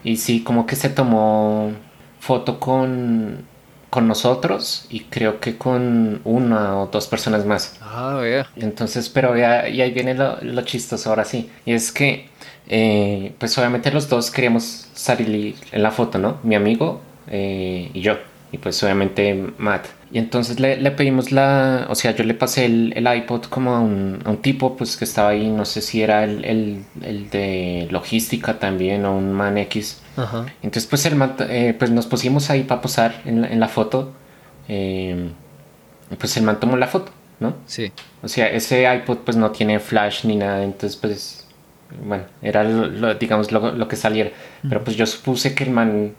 y sí, como que se tomó foto con, con nosotros y creo que con una o dos personas más. Ah, vea. Entonces, pero ya, y ahí viene lo, lo chistoso ahora sí. Y es que, eh, pues obviamente los dos queríamos salir en la foto, ¿no? Mi amigo eh, y yo. Y pues obviamente Matt. Y entonces le, le pedimos la, o sea, yo le pasé el, el iPod como a un, a un tipo, pues que estaba ahí, no sé si era el, el, el de logística también o un man X. Ajá. Entonces, pues, el eh, pues nos pusimos ahí para posar en la, en la foto. eh, pues el man tomó la foto, ¿no? Sí. O sea, ese iPod pues no tiene flash ni nada, entonces pues, bueno, era lo, lo- digamos lo, lo que saliera. Pero pues yo supuse que el man,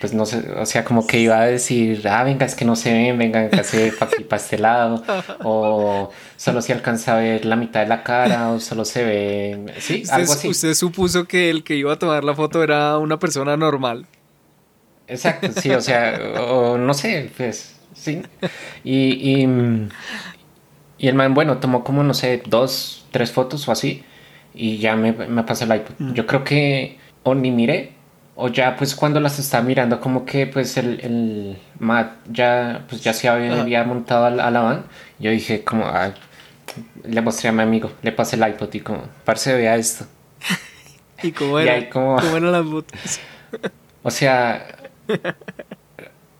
pues no sé, o sea, como que iba a decir, ah, venga, es que no se ven, venga, se para aquí, para este lado, o solo se alcanza a ver la mitad de la cara, o solo se ve, sí, Usted, algo así. usted supuso que el que iba a tomar la foto era una persona normal. Exacto, sí, o sea, o, no sé, pues, sí. Y, y, mm, y el man, bueno, tomó como, no sé, dos, tres fotos o así, y ya me, me pasó el iPod. Yo creo que o ni miré, o ya pues cuando las estaba mirando, como que pues el, el Matt ya, pues ya se había, había montado a la, a la van, yo dije como, ay, le mostré a mi amigo, le pasé el iPod y como, parce, vea esto. ¿Y cómo Y era? ahí como- ¿Cómo eran las fotos? O sea,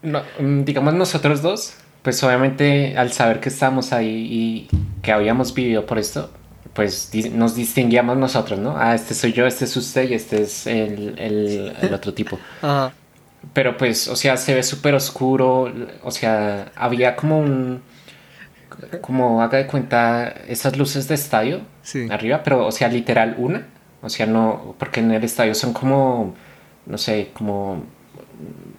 no, mm, digamos nosotros dos, pues obviamente al saber que estábamos ahí y que habíamos vivido por esto, pues di- nos distinguíamos nosotros, ¿no? Ah, este soy yo, este es usted y este es el, el- el otro tipo. Ajá. Pero pues, o sea, se ve súper oscuro, o sea, había como un... Como haga de cuenta esas luces de estadio Sí. arriba, pero o sea, literal una. O sea, no, porque en el estadio son como, no sé, como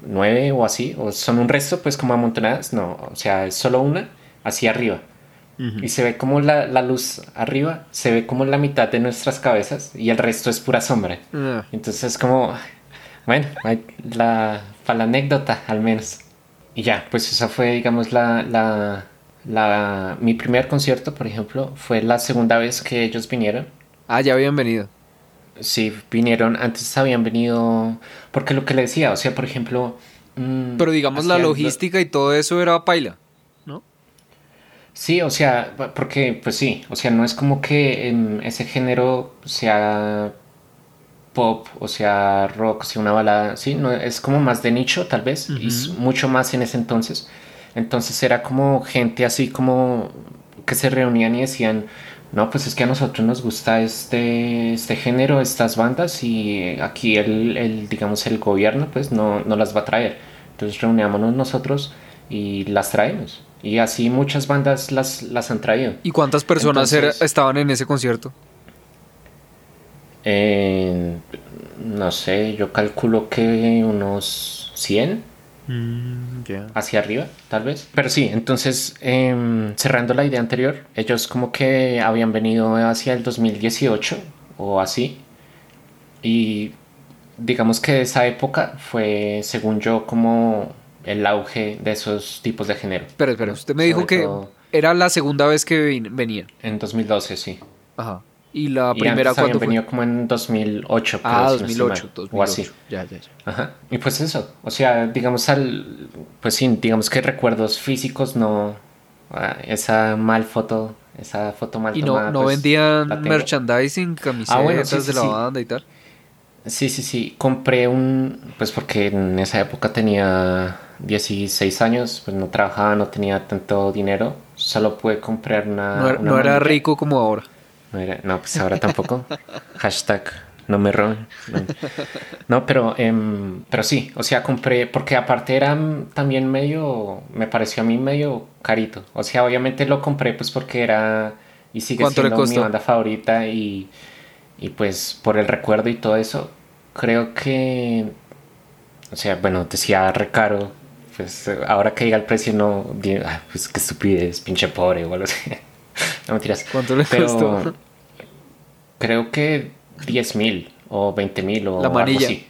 nueve o así, o son un resto, pues como amontonadas. No, o sea, es solo una hacia arriba. Y se ve como la, la luz arriba, se ve como la mitad de nuestras cabezas y el resto es pura sombra. Ah, Entonces es como, bueno, la, para la anécdota al menos. Y ya, pues esa fue, digamos, la, la, la, mi primer concierto, por ejemplo, fue la segunda vez que ellos vinieron. Ah, ya habían venido. Sí, vinieron, antes habían venido, porque lo que le decía, o sea, por ejemplo... mm, Pero digamos la lo- logística y todo eso era paila. Sí, o sea, porque pues sí, o sea, no es como que ese género sea pop, o sea, rock, o sea, una balada, sí, no, es como más de nicho tal vez, y s- mucho más en ese entonces. Entonces era como gente así como que se reunían y decían, no, pues es que a nosotros nos gusta este, este género, estas bandas, y aquí el, el, digamos, el gobierno pues no, no las va a traer. Entonces reunámonos nosotros y las traemos. Y así muchas bandas las, las han traído. ¿Y cuántas personas estaban en ese concierto? Eh, no sé, yo calculo que unos 100 hacia arriba, tal vez. Pero sí, entonces, em, cerrando la idea anterior, ellos como que habían venido hacia el 2018 o así. Y digamos que esa época fue, según yo, como el auge de esos tipos de género. Espera, espera, usted me dijo que todo era la segunda vez que venían. En 2012, sí. Ajá. Y la Y primera cuando venido como en 2008. Ah, creo, si no estoy 2008, mal, 2008. O así. Ya, ya, ya. Ajá. Y pues eso, o sea, digamos al, pues sí, digamos que recuerdos físicos no, ah, esa mal foto, esa foto mal Y tomada, no, no pues, vendían merchandising, camisetas Ah, bueno, sí, sí, de la sí. banda y tal. Sí, sí, sí, compré un, pues porque en esa época tenía 16 años, pues no trabajaba, no tenía tanto dinero, solo pude comprar una... no era, una no era manilla. rico como ahora. No, era- no, pues ahora tampoco. Hashtag no me roben. No, No, pero, em, pero sí, o sea, compré, porque aparte era también medio, me pareció a mí medio carito. O sea, obviamente lo compré pues porque era y sigue ¿Cuánto le siendo mi banda favorita y, y pues por el recuerdo y todo eso, creo que, o sea, bueno, decía re caro. Pues eh, ahora que diga el precio no, pues qué estupidez, pinche pobre o algo así. No mentiras. ¿Cuánto le Pero costó? Creo que 10 mil o 20 mil o La algo manilla. así.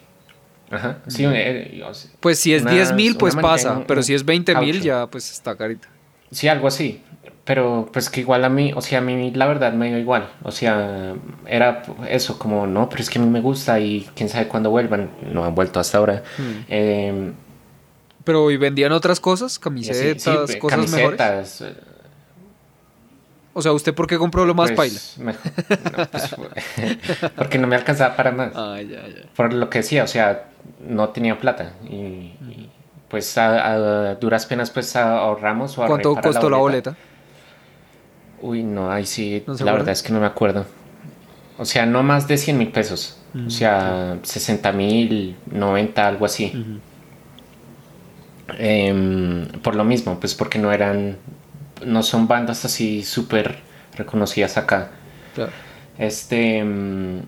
Ajá. Sí, eh, o sea, Pues si es una- 10 mil, pues pasa. en- Pero si es 20 mil, ya pues está carita. Sí, algo así. Pero pues que igual a mí, o sea, a mí la verdad me dio igual. O sea, era eso, como, no, pero es que a mí me gusta y quién sabe cuándo vuelvan. No han vuelto hasta ahora. Hmm. Eh, Pero ¿y vendían otras cosas? Camisetas, sí, cosas camisetas. eh, O sea, ¿usted por qué compró lo más paila? pues, no, pues, porque no me alcanzaba para más. Ah, ya, ya. Por lo que decía, o sea, no tenía plata y, y, pues a, a duras penas pues ahorramos o ¿Cuánto costó la boleta? Uy, no, ahí sí, ¿No la verdad es que no me acuerdo. O sea, no más de 100 mil pesos. Mm, O sea, 60 mil, 90, algo así. Em, por lo mismo, pues porque no eran, no son bandas así súper reconocidas acá. Claro. Este. mm,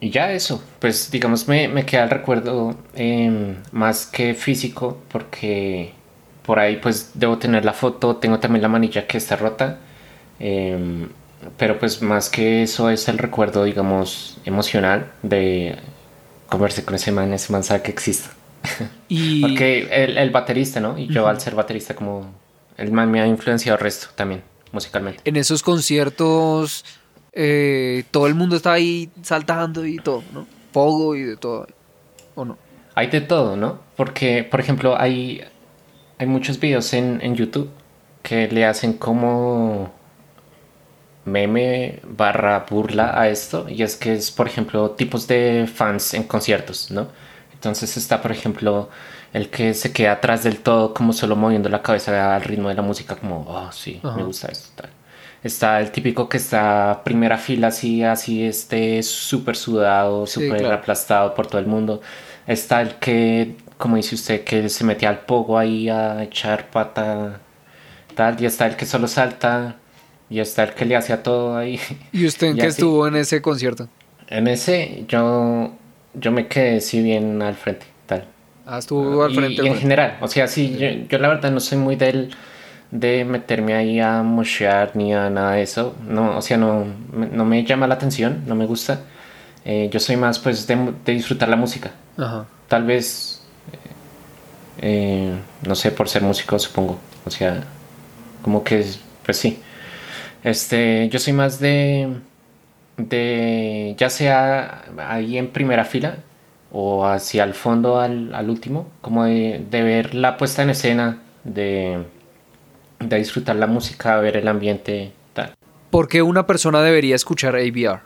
Y ya eso, pues digamos, me, me queda el recuerdo em, más que físico, porque por ahí pues debo tener la foto, tengo también la manilla que está rota, em, pero pues más que eso es el recuerdo, digamos, emocional de conversar con ese man, ese man sabe que existe. Y Porque el, el baterista, ¿no? Y yo al ser baterista como... El man me ha influenciado el resto también, musicalmente. en esos conciertos eh, todo el mundo está ahí saltando y todo, ¿no? Pogo y de todo. ¿O no? Hay de todo, ¿no? Porque, por ejemplo, hay, hay muchos videos en, en YouTube que le hacen como meme barra burla a esto. Y es que es, por ejemplo, tipos de fans en conciertos, ¿no? Entonces está, por ejemplo, el que se queda atrás del todo, como solo moviendo la cabeza al ritmo de la música, como, oh, sí, Ajá. me gusta esto. Tal. Está el típico que está primera fila así, así, este, súper sudado, Sí, súper claro. aplastado por todo el mundo. Está el que, como dice usted, que se mete al pogo ahí a echar pata, tal. Y está el que solo salta. Y está el que le hace a todo ahí. ¿Y usted en qué estuvo en ese concierto? En ese, yo, yo me quedé sí bien al frente, tal. Ah, estuvo al Y- frente. Y, al en general, o sea, sí, yo, yo la verdad no soy muy del de meterme ahí a moshear ni a nada de eso. No, o sea, no, me- no me llama la atención, no me gusta. Eh, yo soy más pues de, de disfrutar la música. Ajá. Tal vez, eh, no sé, por ser músico supongo. O sea, como que, pues sí. Este, yo soy más de, de, ya sea ahí en primera fila o hacia el fondo al, al último, como de, de ver la puesta en escena, de, de disfrutar la música, ver el ambiente, tal. ¿Por qué una persona debería escuchar ABR?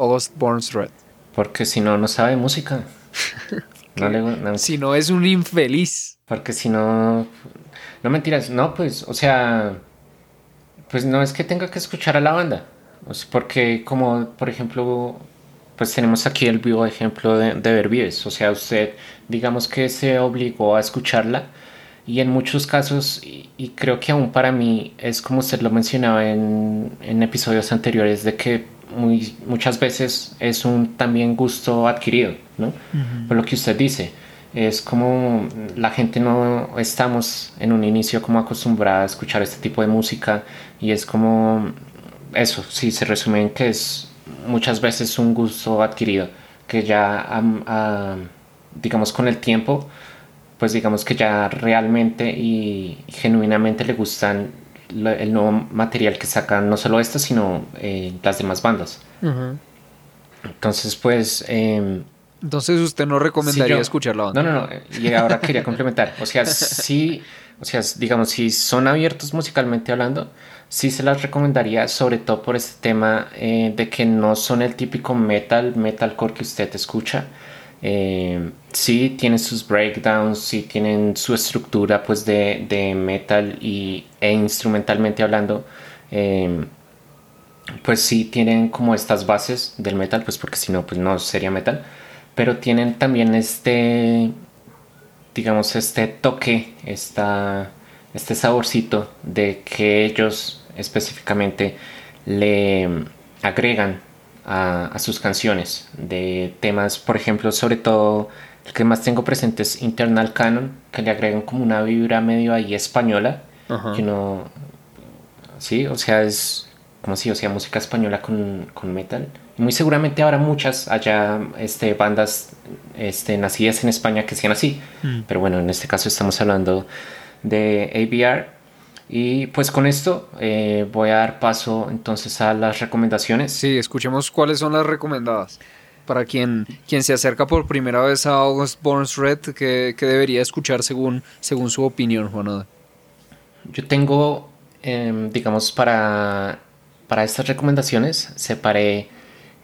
August Burns Red. Porque si no, no sabe música. No le, no, Si no es un infeliz. Porque si no. No mentiras, no, pues, o sea. Pues no es que tenga que escuchar a la banda. Sea, porque, como, por ejemplo, pues tenemos aquí el vivo ejemplo de, de Vervives. O sea, usted, digamos que se obligó a escucharla. Y en muchos casos, y, y creo que aún para mí, es como usted lo mencionaba en, en episodios anteriores, de que muy, muchas veces es un también gusto adquirido, ¿no? Por lo que usted dice es como la gente no estamos en un inicio como acostumbrada a escuchar este tipo de música y es como eso, sí, se resume en que es muchas veces un gusto adquirido que ya digamos con el tiempo pues digamos que ya realmente y genuinamente le gustan el nuevo material que sacan no solo esto, sino eh, las demás bandas. Entonces, pues... em, Entonces usted no recomendaría yo- escuchar la banda. No, no, no. Y ahora quería complementar. O sea, sí, o sea, digamos, si son abiertos musicalmente hablando, sí se las recomendaría, sobre todo por este tema eh, de que no son el típico metal, metalcore que usted escucha. Eh, sí tienen sus breakdowns, sí tienen su estructura pues de, de metal y, e instrumentalmente hablando. eh, pues sí tienen como estas bases del metal, pues porque si no, pues no sería metal. Pero tienen también este, digamos, este toque, esta, este saborcito de que ellos específicamente le agregan a, a sus canciones de temas, por ejemplo, sobre todo el que más tengo presente es Internal Canon, que le agregan como una vibra medio ahí española, Ajá. que uno Sí, o sea, es como si, o sea, música española con, con metal. Muy seguramente habrá muchas allá este, bandas este, nacidas en España que sean así. Pero bueno, en este caso estamos hablando de ABR. Y pues con esto eh, voy a dar paso entonces a las recomendaciones. Sí, escuchemos cuáles son las recomendadas. Para quien, quien se acerca por primera vez a August Burns Red, que, debería escuchar según, según su opinión, Juan Yo tengo, em, digamos, para, para estas recomendaciones separé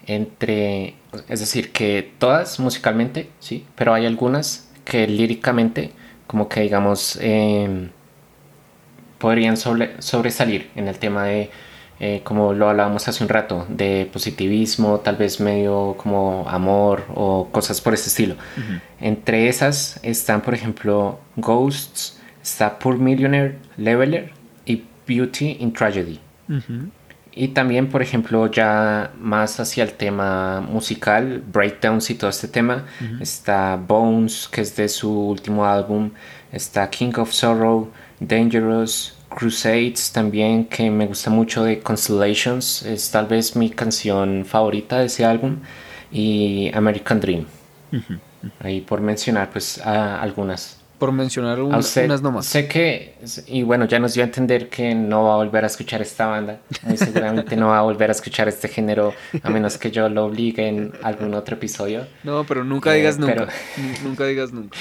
entre, es decir, que todas musicalmente, sí, pero hay algunas que líricamente, como que digamos, em, podrían sobre- sobresalir en el tema de, eh, como lo hablábamos hace un rato, de positivismo, tal vez medio como amor o cosas por ese estilo. Entre esas están, por ejemplo, Ghosts, está Poor Millionaire Leveler y Beauty in Tragedy. Y también, por ejemplo, ya más hacia el tema musical, breakdowns y todo este tema, está Bones, que es de su último álbum, está King of Sorrow, Dangerous, Crusades también, que me gusta mucho de Constellations, es tal vez mi canción favorita de ese álbum, y American Dream. Ahí por mencionar pues a algunas. Por mencionar un- A usted, unas nomás. Sé que, y bueno, ya nos dio a entender que no va a volver a escuchar esta banda. Muy seguramente no va a volver a escuchar este género, a menos que yo lo obligue en algún otro episodio. No, pero nunca Eh, digas nunca. pero- Nu- Nunca digas nunca.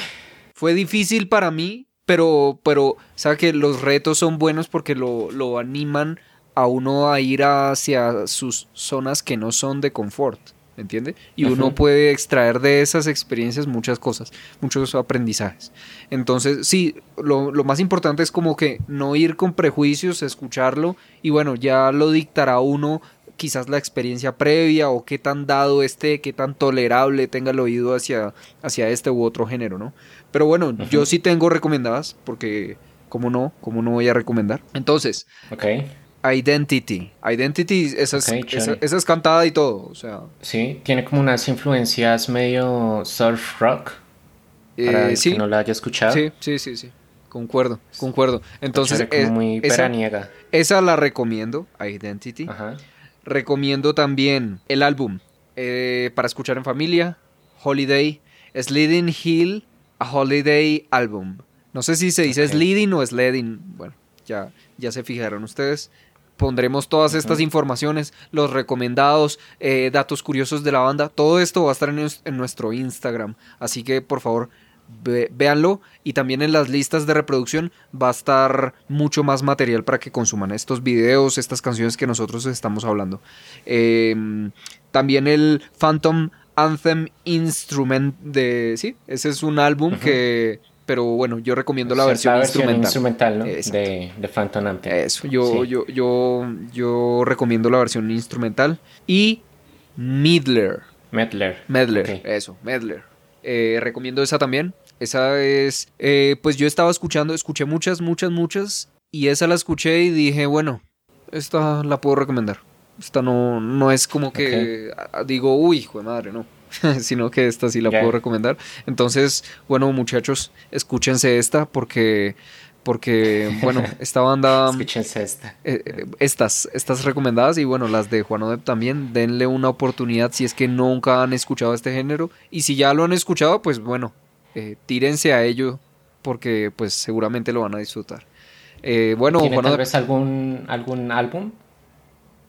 Fue difícil para mí, pero, pero, sabe que los retos son buenos porque lo, lo animan a uno a ir hacia sus zonas que no son de confort. ¿Me ¿Entiende? Y uno puede extraer de esas experiencias muchas cosas, muchos aprendizajes. Entonces, sí, lo, lo más importante es como que no ir con prejuicios, escucharlo y bueno, ya lo dictará uno quizás la experiencia previa o qué tan dado esté, qué tan tolerable tenga el oído hacia, hacia este u otro género, ¿no? Pero bueno, yo sí tengo recomendadas, porque, ¿cómo no? ¿Cómo no voy a recomendar? Entonces, Ok, Identity. Identity, esa es, Ok, esa, esa es cantada y todo, o sea... sí, tiene como unas influencias medio surf rock, para eh, el sí, que no la haya escuchado. sí, sí, sí, sí. Concuerdo, concuerdo. Entonces, eh, muy esa, esa la recomiendo, Identity. Ajá. Recomiendo también el álbum eh, para escuchar en familia, Holiday, Sledding Hill, a Holiday Album. No sé si se dice Ok. Sledding o Sledding, bueno, ya, ya se fijaron ustedes. Pondremos todas estas informaciones, los recomendados, eh, datos curiosos de la banda. Todo esto va a estar en, nues- en nuestro Instagram. Así que por favor, ve- véanlo. Y también en las listas de reproducción va a estar mucho más material para que consuman estos videos, estas canciones que nosotros estamos hablando. Eh, también el Phantom Anthem Instrument de... Sí, ese es un álbum que... Pero bueno, yo recomiendo la O sea, versión, instrumental. instrumental. De, de Phantom Anthem. Eso, yo, Sí. yo, yo, yo recomiendo la versión instrumental. Y Midler. Medler. Medler, eso, Medler. Eh, recomiendo esa también. Esa es, eh, pues yo estaba escuchando, escuché muchas, muchas, muchas. Y esa la escuché y dije, bueno, esta la puedo recomendar. Esta no, no es como que digo, uy, hijo de madre, no. Sino que esta sí la puedo recomendar. Entonces, bueno, muchachos, escúchense esta porque, porque, bueno, esta banda Escúchense esta. eh, eh, estas, estas recomendadas y bueno, las de Juan Odep también, denle una oportunidad si es que nunca han escuchado este género y si ya lo han escuchado, pues bueno, eh, tírense a ello porque pues seguramente lo van a disfrutar. Eh, bueno, ¿Tiene Juan tal Odep, vez algún, algún álbum?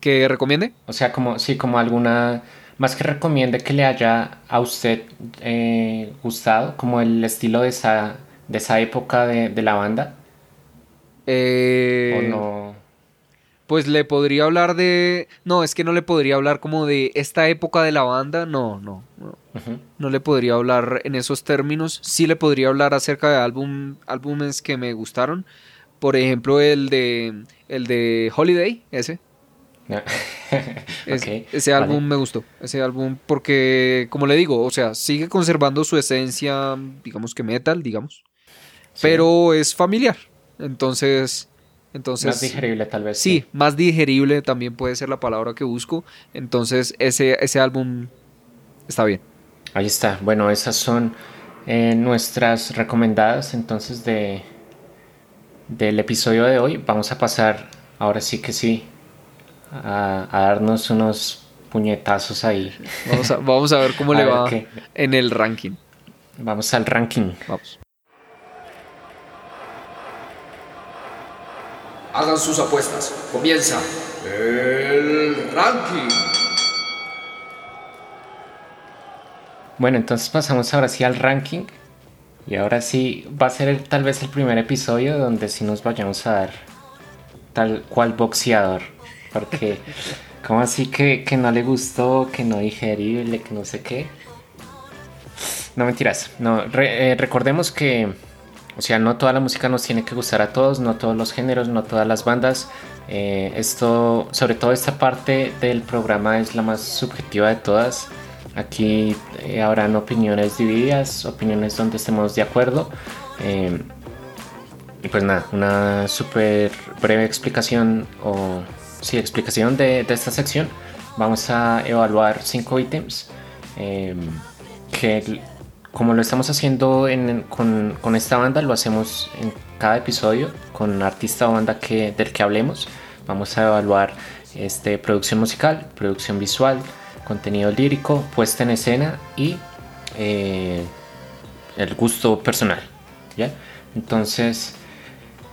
¿que recomiende? O sea, como, sí, como alguna, más que recomiende que le haya a usted eh, gustado, como el estilo de esa, de esa época de, de la banda, Eh, o no. Pues le podría hablar de... No, es que no le podría hablar como de esta época de la banda. No, no, no. No le podría hablar en esos términos. Sí le podría hablar acerca de álbum, álbumes que me gustaron. Por ejemplo, el de el de Holiday, ese. Es- ese vale. álbum me gustó. Ese álbum porque, como le digo, o sea, sigue conservando su esencia, digamos que metal, digamos. Sí. Pero es familiar. Entonces, entonces Más digerible tal vez. Sí, más digerible también puede ser la palabra que busco. Entonces, ese, ese álbum está bien. Ahí está. Bueno, esas son eh, nuestras recomendadas entonces de del episodio de hoy. Vamos a pasar, ahora sí que sí, a, a darnos unos puñetazos ahí. Vamos a, vamos a ver cómo A le ver va qué. en el ranking. Vamos al ranking. Vamos. Hagan sus apuestas. Comienza el ranking. Bueno, entonces pasamos ahora sí al ranking. Y ahora sí va a ser el- tal vez el primer episodio donde sí nos vayamos a dar tal cual boxeador. Porque, como así que, que no le gustó, que no digerible, que no sé qué? No mentiras. No, re- eh, recordemos que, o sea, no toda la música nos tiene que gustar a todos, no todos los géneros, no todas las bandas. Eh, esto, sobre todo esta parte del programa es la más subjetiva de todas. Aquí eh, habrán opiniones divididas, opiniones donde estemos de acuerdo. Eh, y pues nada, una súper breve explicación o sí, explicación de, esta sección. Vamos a evaluar cinco ítems eh, que como lo estamos haciendo en- con, esta banda, lo hacemos en cada episodio con artista o banda del que hablemos. Vamos a evaluar este, producción musical, producción visual, contenido lírico, puesta en escena y eh, el gusto personal. ¿ya? Entonces,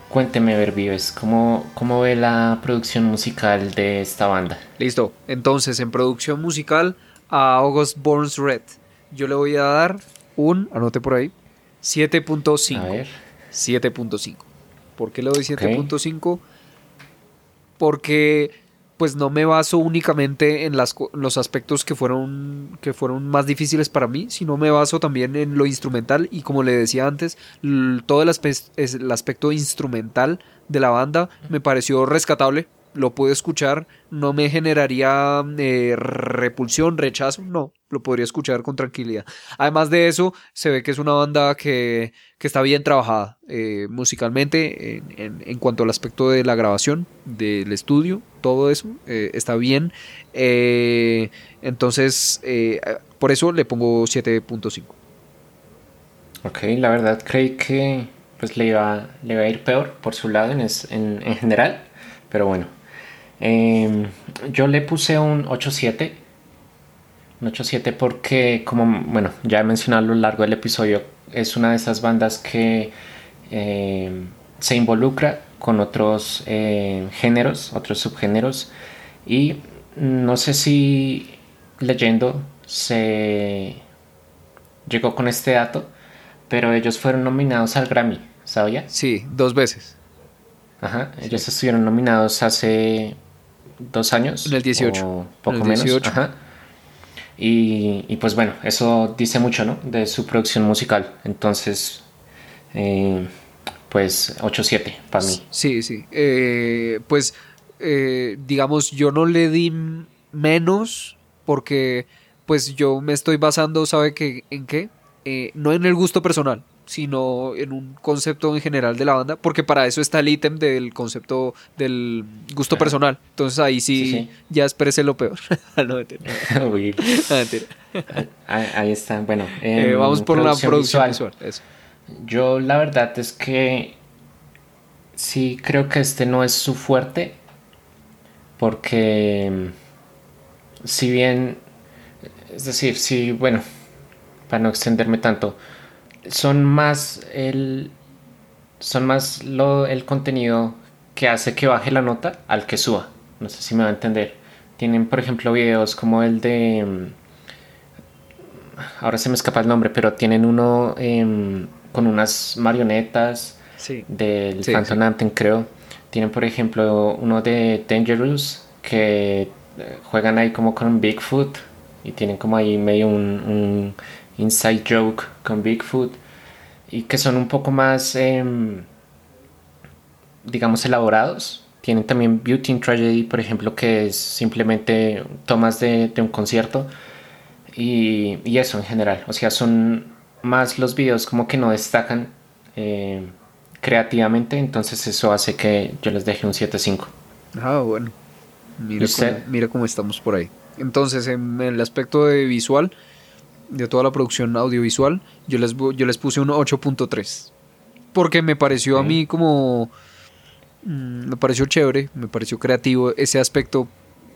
cuénteme, Vervives, ¿cómo, ¿cómo ve la producción musical de esta banda? Listo. Entonces, en producción musical, a August Burns Red, yo le voy a dar un, anote por ahí, A 7.5. ver. 7.5. ¿Por qué le doy 7.5? Porque pues no me baso únicamente en las los aspectos que fueron que fueron más difíciles para mí, sino me baso también en lo instrumental y como le decía antes, todo el, aspe- el aspecto instrumental de la banda me pareció rescatable, lo pude escuchar, no me generaría eh, repulsión, rechazo, no, lo podría escuchar con tranquilidad. Además de eso, se ve que es una banda que, que está bien trabajada eh, musicalmente en, en- cuanto al aspecto de la grabación, del estudio, todo eso eh, está bien. Entonces, por eso le pongo 7.5. Ok, la verdad creí que pues le iba, le iba a ir peor por su lado en, es- en general, pero bueno. Em, yo le puse un 8.7. Un 8.7 porque, como bueno, ya he mencionado a lo largo del episodio, es una de esas bandas que em, se involucra con otros eh, géneros, otros subgéneros, y no sé si leyendo se llegó con este dato, pero ellos fueron nominados al Grammy, ¿sabía? Sí, dos veces. Ajá, ellos estuvieron nominados hace dos años. En el 18. o poco En el menos. 18. Ajá. Y, y pues bueno, eso dice mucho, ¿no? De su producción musical. Entonces, eh, pues 8-7 para mí. Sí, sí. Eh, pues, eh, digamos, yo no le di menos porque, pues, yo me estoy basando, ¿sabe qué? ¿En qué? Eh, no en el gusto personal, sino en un concepto en general de la banda, porque para eso está el ítem del concepto del gusto Claro. personal. Entonces ahí sí, Sí, sí. ya espérese lo peor. no, mentira. Uy, No, mentira. ahí, ahí está. Bueno, Eh, vamos por la producción visual. eso. Yo la verdad es que sí creo que este no es su fuerte porque mm, si bien, es decir, si, bueno, para no extenderme tanto, son más el, son más lo, el contenido que hace que baje la nota al que suba. No sé si me va a entender. Tienen, por ejemplo, videos como el de... mm, Ahora se me escapa el nombre, pero tienen uno em, con unas marionetas Sí. del Sí, Phantom sí. Anthem, creo. Tienen, por ejemplo, uno de Dangerous que eh, juegan ahí como con Bigfoot y tienen como ahí medio un, un inside joke con Bigfoot y que son un poco más, em, digamos, elaborados. Tienen también Beauty and Tragedy, por ejemplo, que es simplemente tomas de, de un concierto y, y eso en general. O sea, son más los videos como que no destacan eh, creativamente, entonces eso hace que yo les deje un 7.5. Ah, bueno. Mira cómo, mira cómo estamos por ahí. Entonces, en el aspecto de visual, de toda la producción audiovisual, yo les, yo les puse un 8.3. Porque me pareció a mí como... mm, Me pareció chévere, me pareció creativo ese aspecto,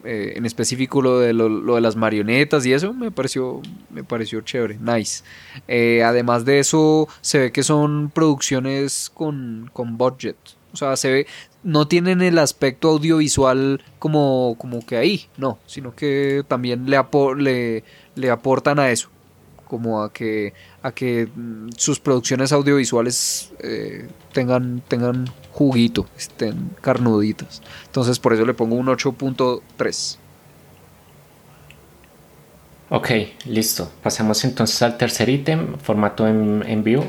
eh, en específico lo de, lo, lo de las marionetas y eso, me pareció, me pareció chévere, nice. Eh, además de eso, se ve que son producciones con, con budget. O sea, se ve, no tienen el aspecto audiovisual como, como que ahí, no, sino que también le, apo- le, le aportan a eso, como a que, a que mm, sus producciones audiovisuales eh, tengan, tengan juguito, estén carnuditas. Entonces por eso le pongo un 8.3. Ok, listo. Pasemos entonces al tercer ítem, formato en, en vivo.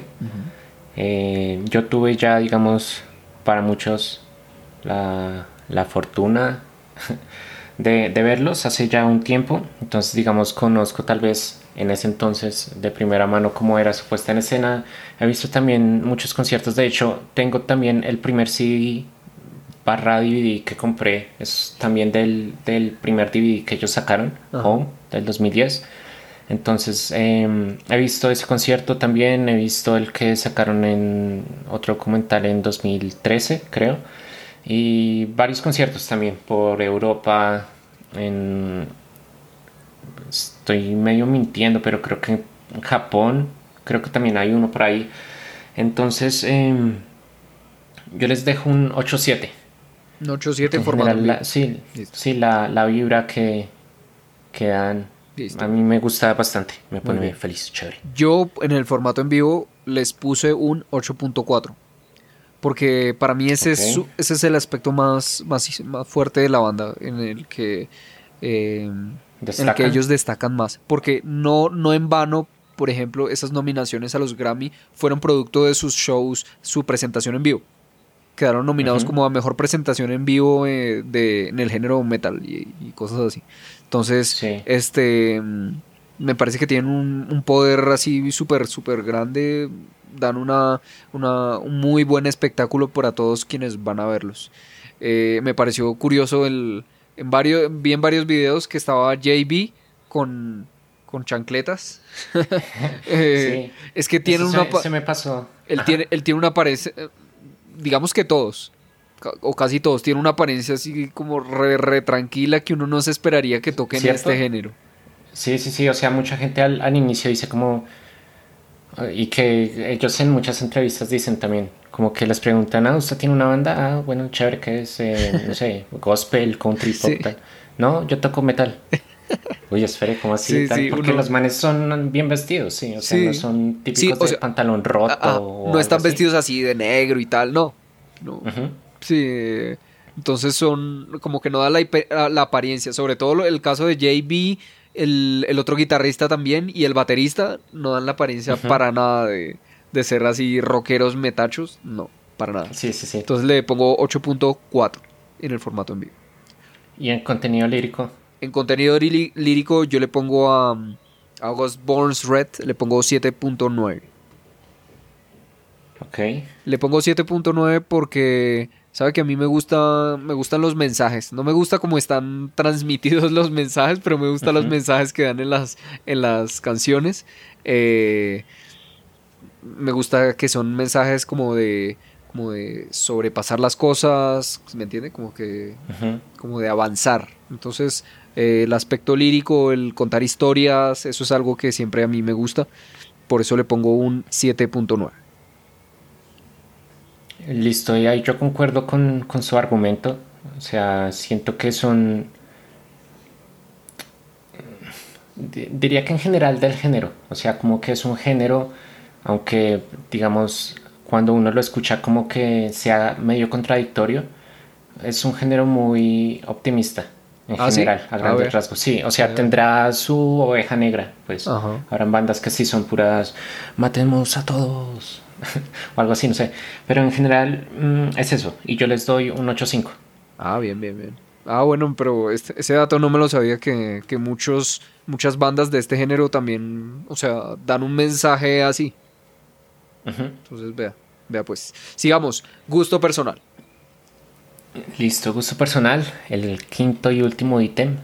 Eh, yo tuve ya, digamos, para muchos la, la fortuna de, de verlos hace ya un tiempo. Entonces, digamos, conozco tal vez en ese entonces de primera mano cómo era su puesta en escena. He visto también muchos conciertos. De hecho, tengo también el primer CD barra DVD que compré. Es también del, del primer DVD que ellos sacaron, Ajá. Home, del 2010. Entonces, eh, he visto ese concierto también, he visto el que sacaron en otro documental en 2013, creo. Y varios conciertos también por Europa, en... Estoy medio mintiendo, pero creo que en Japón, creo que también hay uno por ahí. Entonces, em, yo les dejo un 8-7. Un 8.7 en En formato la- sí, sí la, la vibra que, que dan, Listo. a mí me gusta bastante, me pone bien. feliz, chévere. Yo en el formato en vivo les puse un 8.4. Porque para mí ese, es, ese es el aspecto más, más, más fuerte de la banda, en el que, eh, en el que ellos destacan más. Porque no, no en vano, por ejemplo, esas nominaciones a los Grammy fueron producto de sus shows, su presentación en vivo. Quedaron nominados como a mejor presentación en vivo eh, de, en el género metal y, y cosas así. Entonces, Sí. este mm, me parece que tienen un, un poder así súper, súper grande. Dan una, una, un muy buen espectáculo para todos quienes van a verlos. Eh, me pareció curioso el. En varios, vi en varios videos que estaba JB con, con chancletas. Eh, Sí. Es que tiene Eso una. se, se me pasó. él Ajá. tiene, él tiene una apariencia, digamos que todos, o casi todos, tienen una apariencia así como re, re tranquila que uno no se esperaría que toquen ¿Cierto? este género. Sí, sí, sí, o sea, mucha gente al, al inicio dice como... Y que ellos en muchas entrevistas dicen también, como que les preguntan, ah, ¿usted tiene una banda? Ah, bueno, chévere, que es? Eh, no sé, gospel, country, pop, Sí. tal. No, yo toco metal. Uy, espere, ¿cómo así? Sí, tal? sí, Porque uno- los manes son bien vestidos, sí, o sea, no son típicos de pantalón roto. Ah, ah, o no están así. vestidos así de negro y tal, no. no. Sí, entonces son como que no da la, la- apariencia, sobre todo el caso de JB, el, el otro guitarrista también y el baterista no dan la apariencia para nada de, de ser así rockeros metachos, no, para nada. Sí, sí, sí. Entonces le pongo 8.4 en el formato en vivo. Y en contenido lírico, En contenido lí- lírico yo le pongo a um, August Burns Red, le pongo 7.9. ok. Le pongo 7.9 porque sabe que a mí me gusta me gustan los mensajes. No me gusta cómo están transmitidos los mensajes, pero me gustan los mensajes que dan en las en las canciones. Eh, me gusta que son mensajes como de como de sobrepasar las cosas, ¿me entiende? Como que como de avanzar. Entonces, eh, el aspecto lírico, el contar historias, eso es algo que siempre a mí me gusta. Por eso le pongo un 7.9. Listo, y ahí yo concuerdo con, con su argumento. O sea, siento que son... di- Diría que en general del género. O sea, como que es un género, aunque digamos, cuando uno lo escucha como que sea medio contradictorio, es un género muy optimista. En ¿Ah, general, a A grandes rasgos. Sí, o sea, tendrá su oveja negra, pues. Ajá. Habrán bandas que sí son puras, matemos a todos, o algo así, no sé. Pero en general mm, es eso, y yo les doy un 8.5. Ah, bien, bien, bien. Ah, bueno, pero este- ese dato no me lo sabía que, que muchos, muchas bandas de este género también, o sea, dan un mensaje así. Ujú. Entonces, vea, vea pues. Sigamos, gusto personal. Listo, gusto personal, el quinto y último ítem,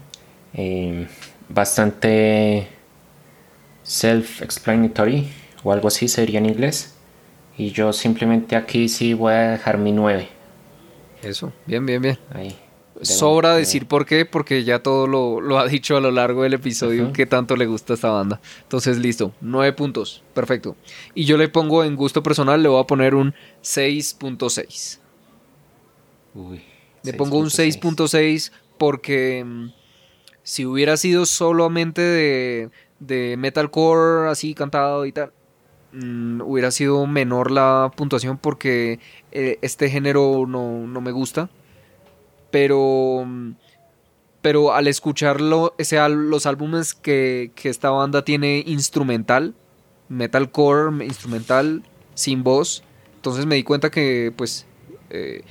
eh, bastante self-explanatory, o algo así se diría en inglés. Y yo simplemente aquí sí voy a dejar mi 9. Eso, bien, bien, bien. Ahí. Sobra decir por qué, porque ya todo lo, lo ha dicho a lo largo del episodio Ujú. que tanto le gusta esta banda. Entonces, listo, nueve puntos, perfecto. Y yo le pongo en gusto personal, le voy a poner un 6.6. Uy, Le pongo un 6.6. 6.6 porque mm, si hubiera sido solamente de, de metalcore así cantado y tal, mm, hubiera sido menor la puntuación porque eh, este género no, no me gusta. Pero, mm, pero al escucharlo, ese, al- los álbumes que, que esta banda tiene instrumental, metalcore, instrumental, sin voz, entonces me di cuenta que pues... eh,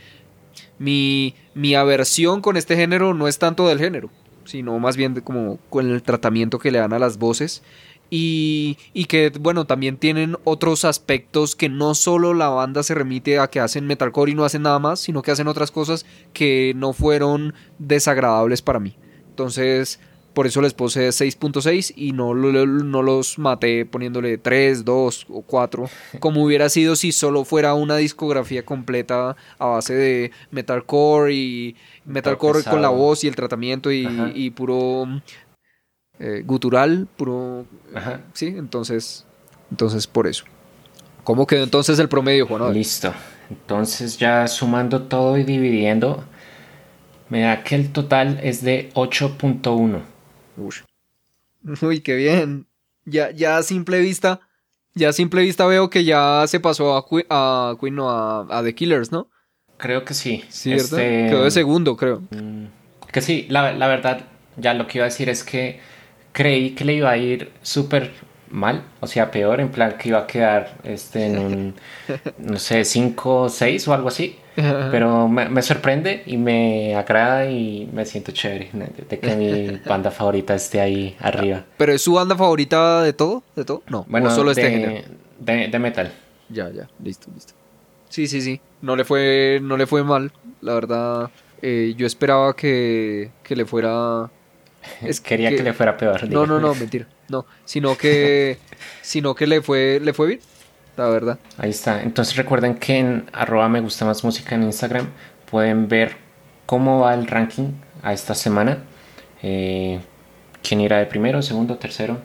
mi, mi aversión con este género no es tanto del género, sino más bien como con el tratamiento que le dan a las voces. Y, y que, bueno, también tienen otros aspectos que no solo la banda se remite a que hacen metalcore y no hacen nada más, sino que hacen otras cosas que no fueron desagradables para mí. Entonces, por eso les puse 6.6 y no, no los maté poniéndole 3, 2 o 4, como hubiera sido si solo fuera una discografía completa a base de metalcore y metalcore con la voz y el tratamiento y, y puro eh, gutural, puro... Ajá. Sí, entonces, entonces por eso. ¿Cómo quedó entonces el promedio, Juan? Listo. Entonces ya sumando todo y dividiendo, me da que el total es de 8.1. Ush. Uy, qué bien. Ya, ya a simple vista, ya a simple vista veo que ya se pasó a, Qui- a Queen, no, a, a The Killers, ¿no? Creo que sí. ¿verdad? Este, Quedó de segundo, creo. Que sí, la, la verdad, ya lo que iba a decir es que creí que le iba a ir súper mal, o sea, peor, en plan que iba a quedar este, en un, no sé, 5 o 6 o algo así. Pero me, me sorprende y me agrada y me siento chévere de, que mi banda favorita esté ahí arriba. ¿Pero es su banda favorita de todo? ¿De todo? No, Bueno, solo este de, género. de, de metal. Ya, ya, listo, listo. Sí, sí, sí. No le fue, no le fue mal. La verdad, eh, yo esperaba que, que le fuera. Es Quería que, le fuera peor. No, no, dígame. no, mentira. No, sino que, sino que le fue, le fue bien. La verdad. Ahí está. Entonces recuerden que en arroba me gusta más música en Instagram pueden ver cómo va el ranking a esta semana. Eh, quién irá de primero, segundo, tercero.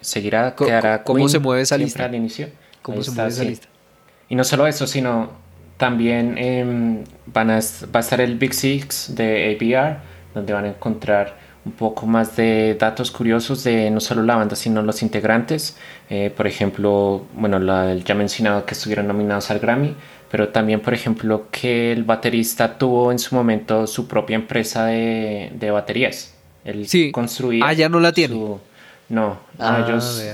Seguirá, quedará ¿cómo Queen se mueve esa lista? al inicio. ¿Cómo Ahí se está, mueve esa sí. lista? Y no solo eso, sino también em, van a, va a estar el Big Six de ABR, donde van a encontrar un poco más de datos curiosos de no solo la banda, sino los integrantes. Eh, por ejemplo, bueno, la, ya mencionado que estuvieron nominados al Grammy, pero también, por ejemplo, que el baterista tuvo en su momento su propia empresa de, de baterías. Él Sí. construía. Ah, ya no la tiene. su- No, Ah, ellos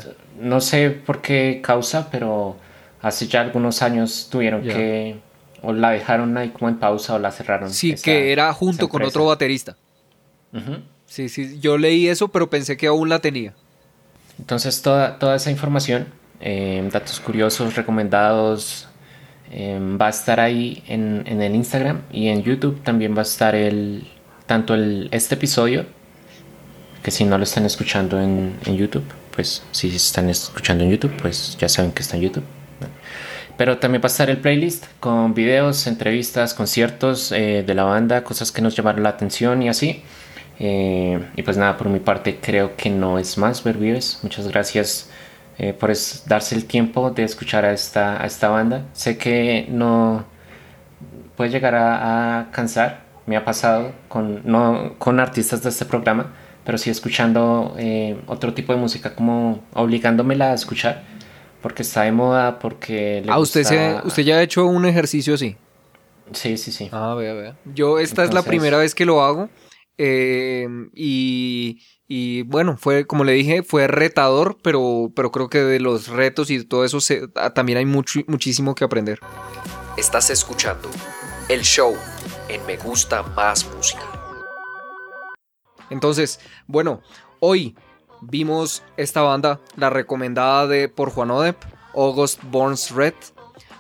no sé por qué causa, pero hace ya algunos años tuvieron que o la dejaron ahí como en pausa o la cerraron. Sí, esa- que era junto con otro baterista. Ujú. Sí, sí, yo leí eso, pero pensé que aún la tenía. Entonces toda, toda esa información, eh, datos curiosos, recomendados, eh, va a estar ahí en, en el Instagram y en YouTube también va a estar el tanto el, este episodio, que si no lo están escuchando en, en YouTube, pues si están escuchando en YouTube, pues ya saben que está en YouTube. Pero también va a estar el playlist con videos, entrevistas, conciertos eh, de la banda, cosas que nos llamaron la atención y así. Eh, y pues nada, por mi parte creo que no es más ver Vives. Muchas gracias eh, por es- darse el tiempo de escuchar a esta, a esta banda. Sé que no, puede llegar a, a cansar. Me ha pasado con, no con artistas de este programa, pero sí escuchando eh, otro tipo de música, como obligándomela a escuchar, porque está de moda, porque... Le ah, usted, gusta- se, usted ya ha hecho un ejercicio así. Sí, sí, sí. Ah, vea, vea. Yo esta es la Entonces- primera vez que lo hago. Eh, y, y bueno, fue, como le dije, fue retador, pero, pero creo que de los retos y todo eso se- ah, también hay mucho, muchísimo que aprender. Estás escuchando el show en Me Gusta Más Música. Entonces, bueno, hoy vimos esta banda, la recomendada de, por Juan Odep, August Burns Red.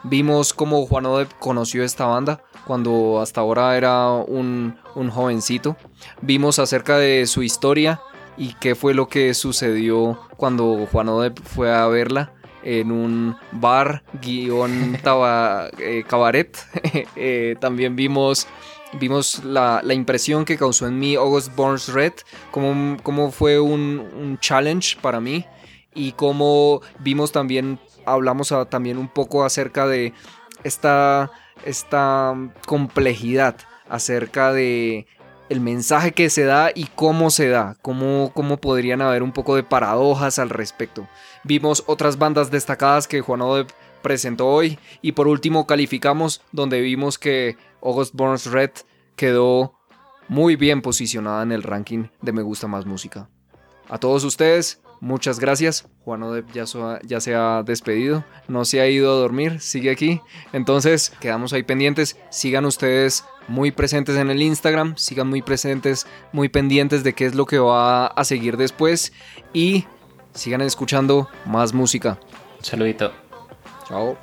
Vimos cómo Juan Odep conoció esta banda cuando hasta ahora era un, un jovencito. Vimos acerca de su historia y qué fue lo que sucedió cuando Juan Odep fue a verla en un bar guion taba- eh, cabaret. Eh, también vimos, vimos la, la impresión que causó en mí August Burns Red, cómo, cómo fue un, un challenge para mí y cómo vimos también, hablamos a- también un poco acerca de esta, esta complejidad acerca de el mensaje que se da y cómo se da, cómo, cómo podrían haber un poco de paradojas al respecto. Vimos otras bandas destacadas que Juan Odeb presentó hoy y por último calificamos donde vimos que August Burns Red quedó muy bien posicionada en el ranking de Me Gusta Más Música. A todos ustedes, muchas gracias. Juan Odeb ya, ya se ha despedido, no se ha ido a dormir, sigue aquí. Entonces, quedamos ahí pendientes. Sigan ustedes muy presentes en el Instagram, sigan muy presentes, muy pendientes de qué es lo que va a seguir después y sigan escuchando más música. Un saludito. Chao.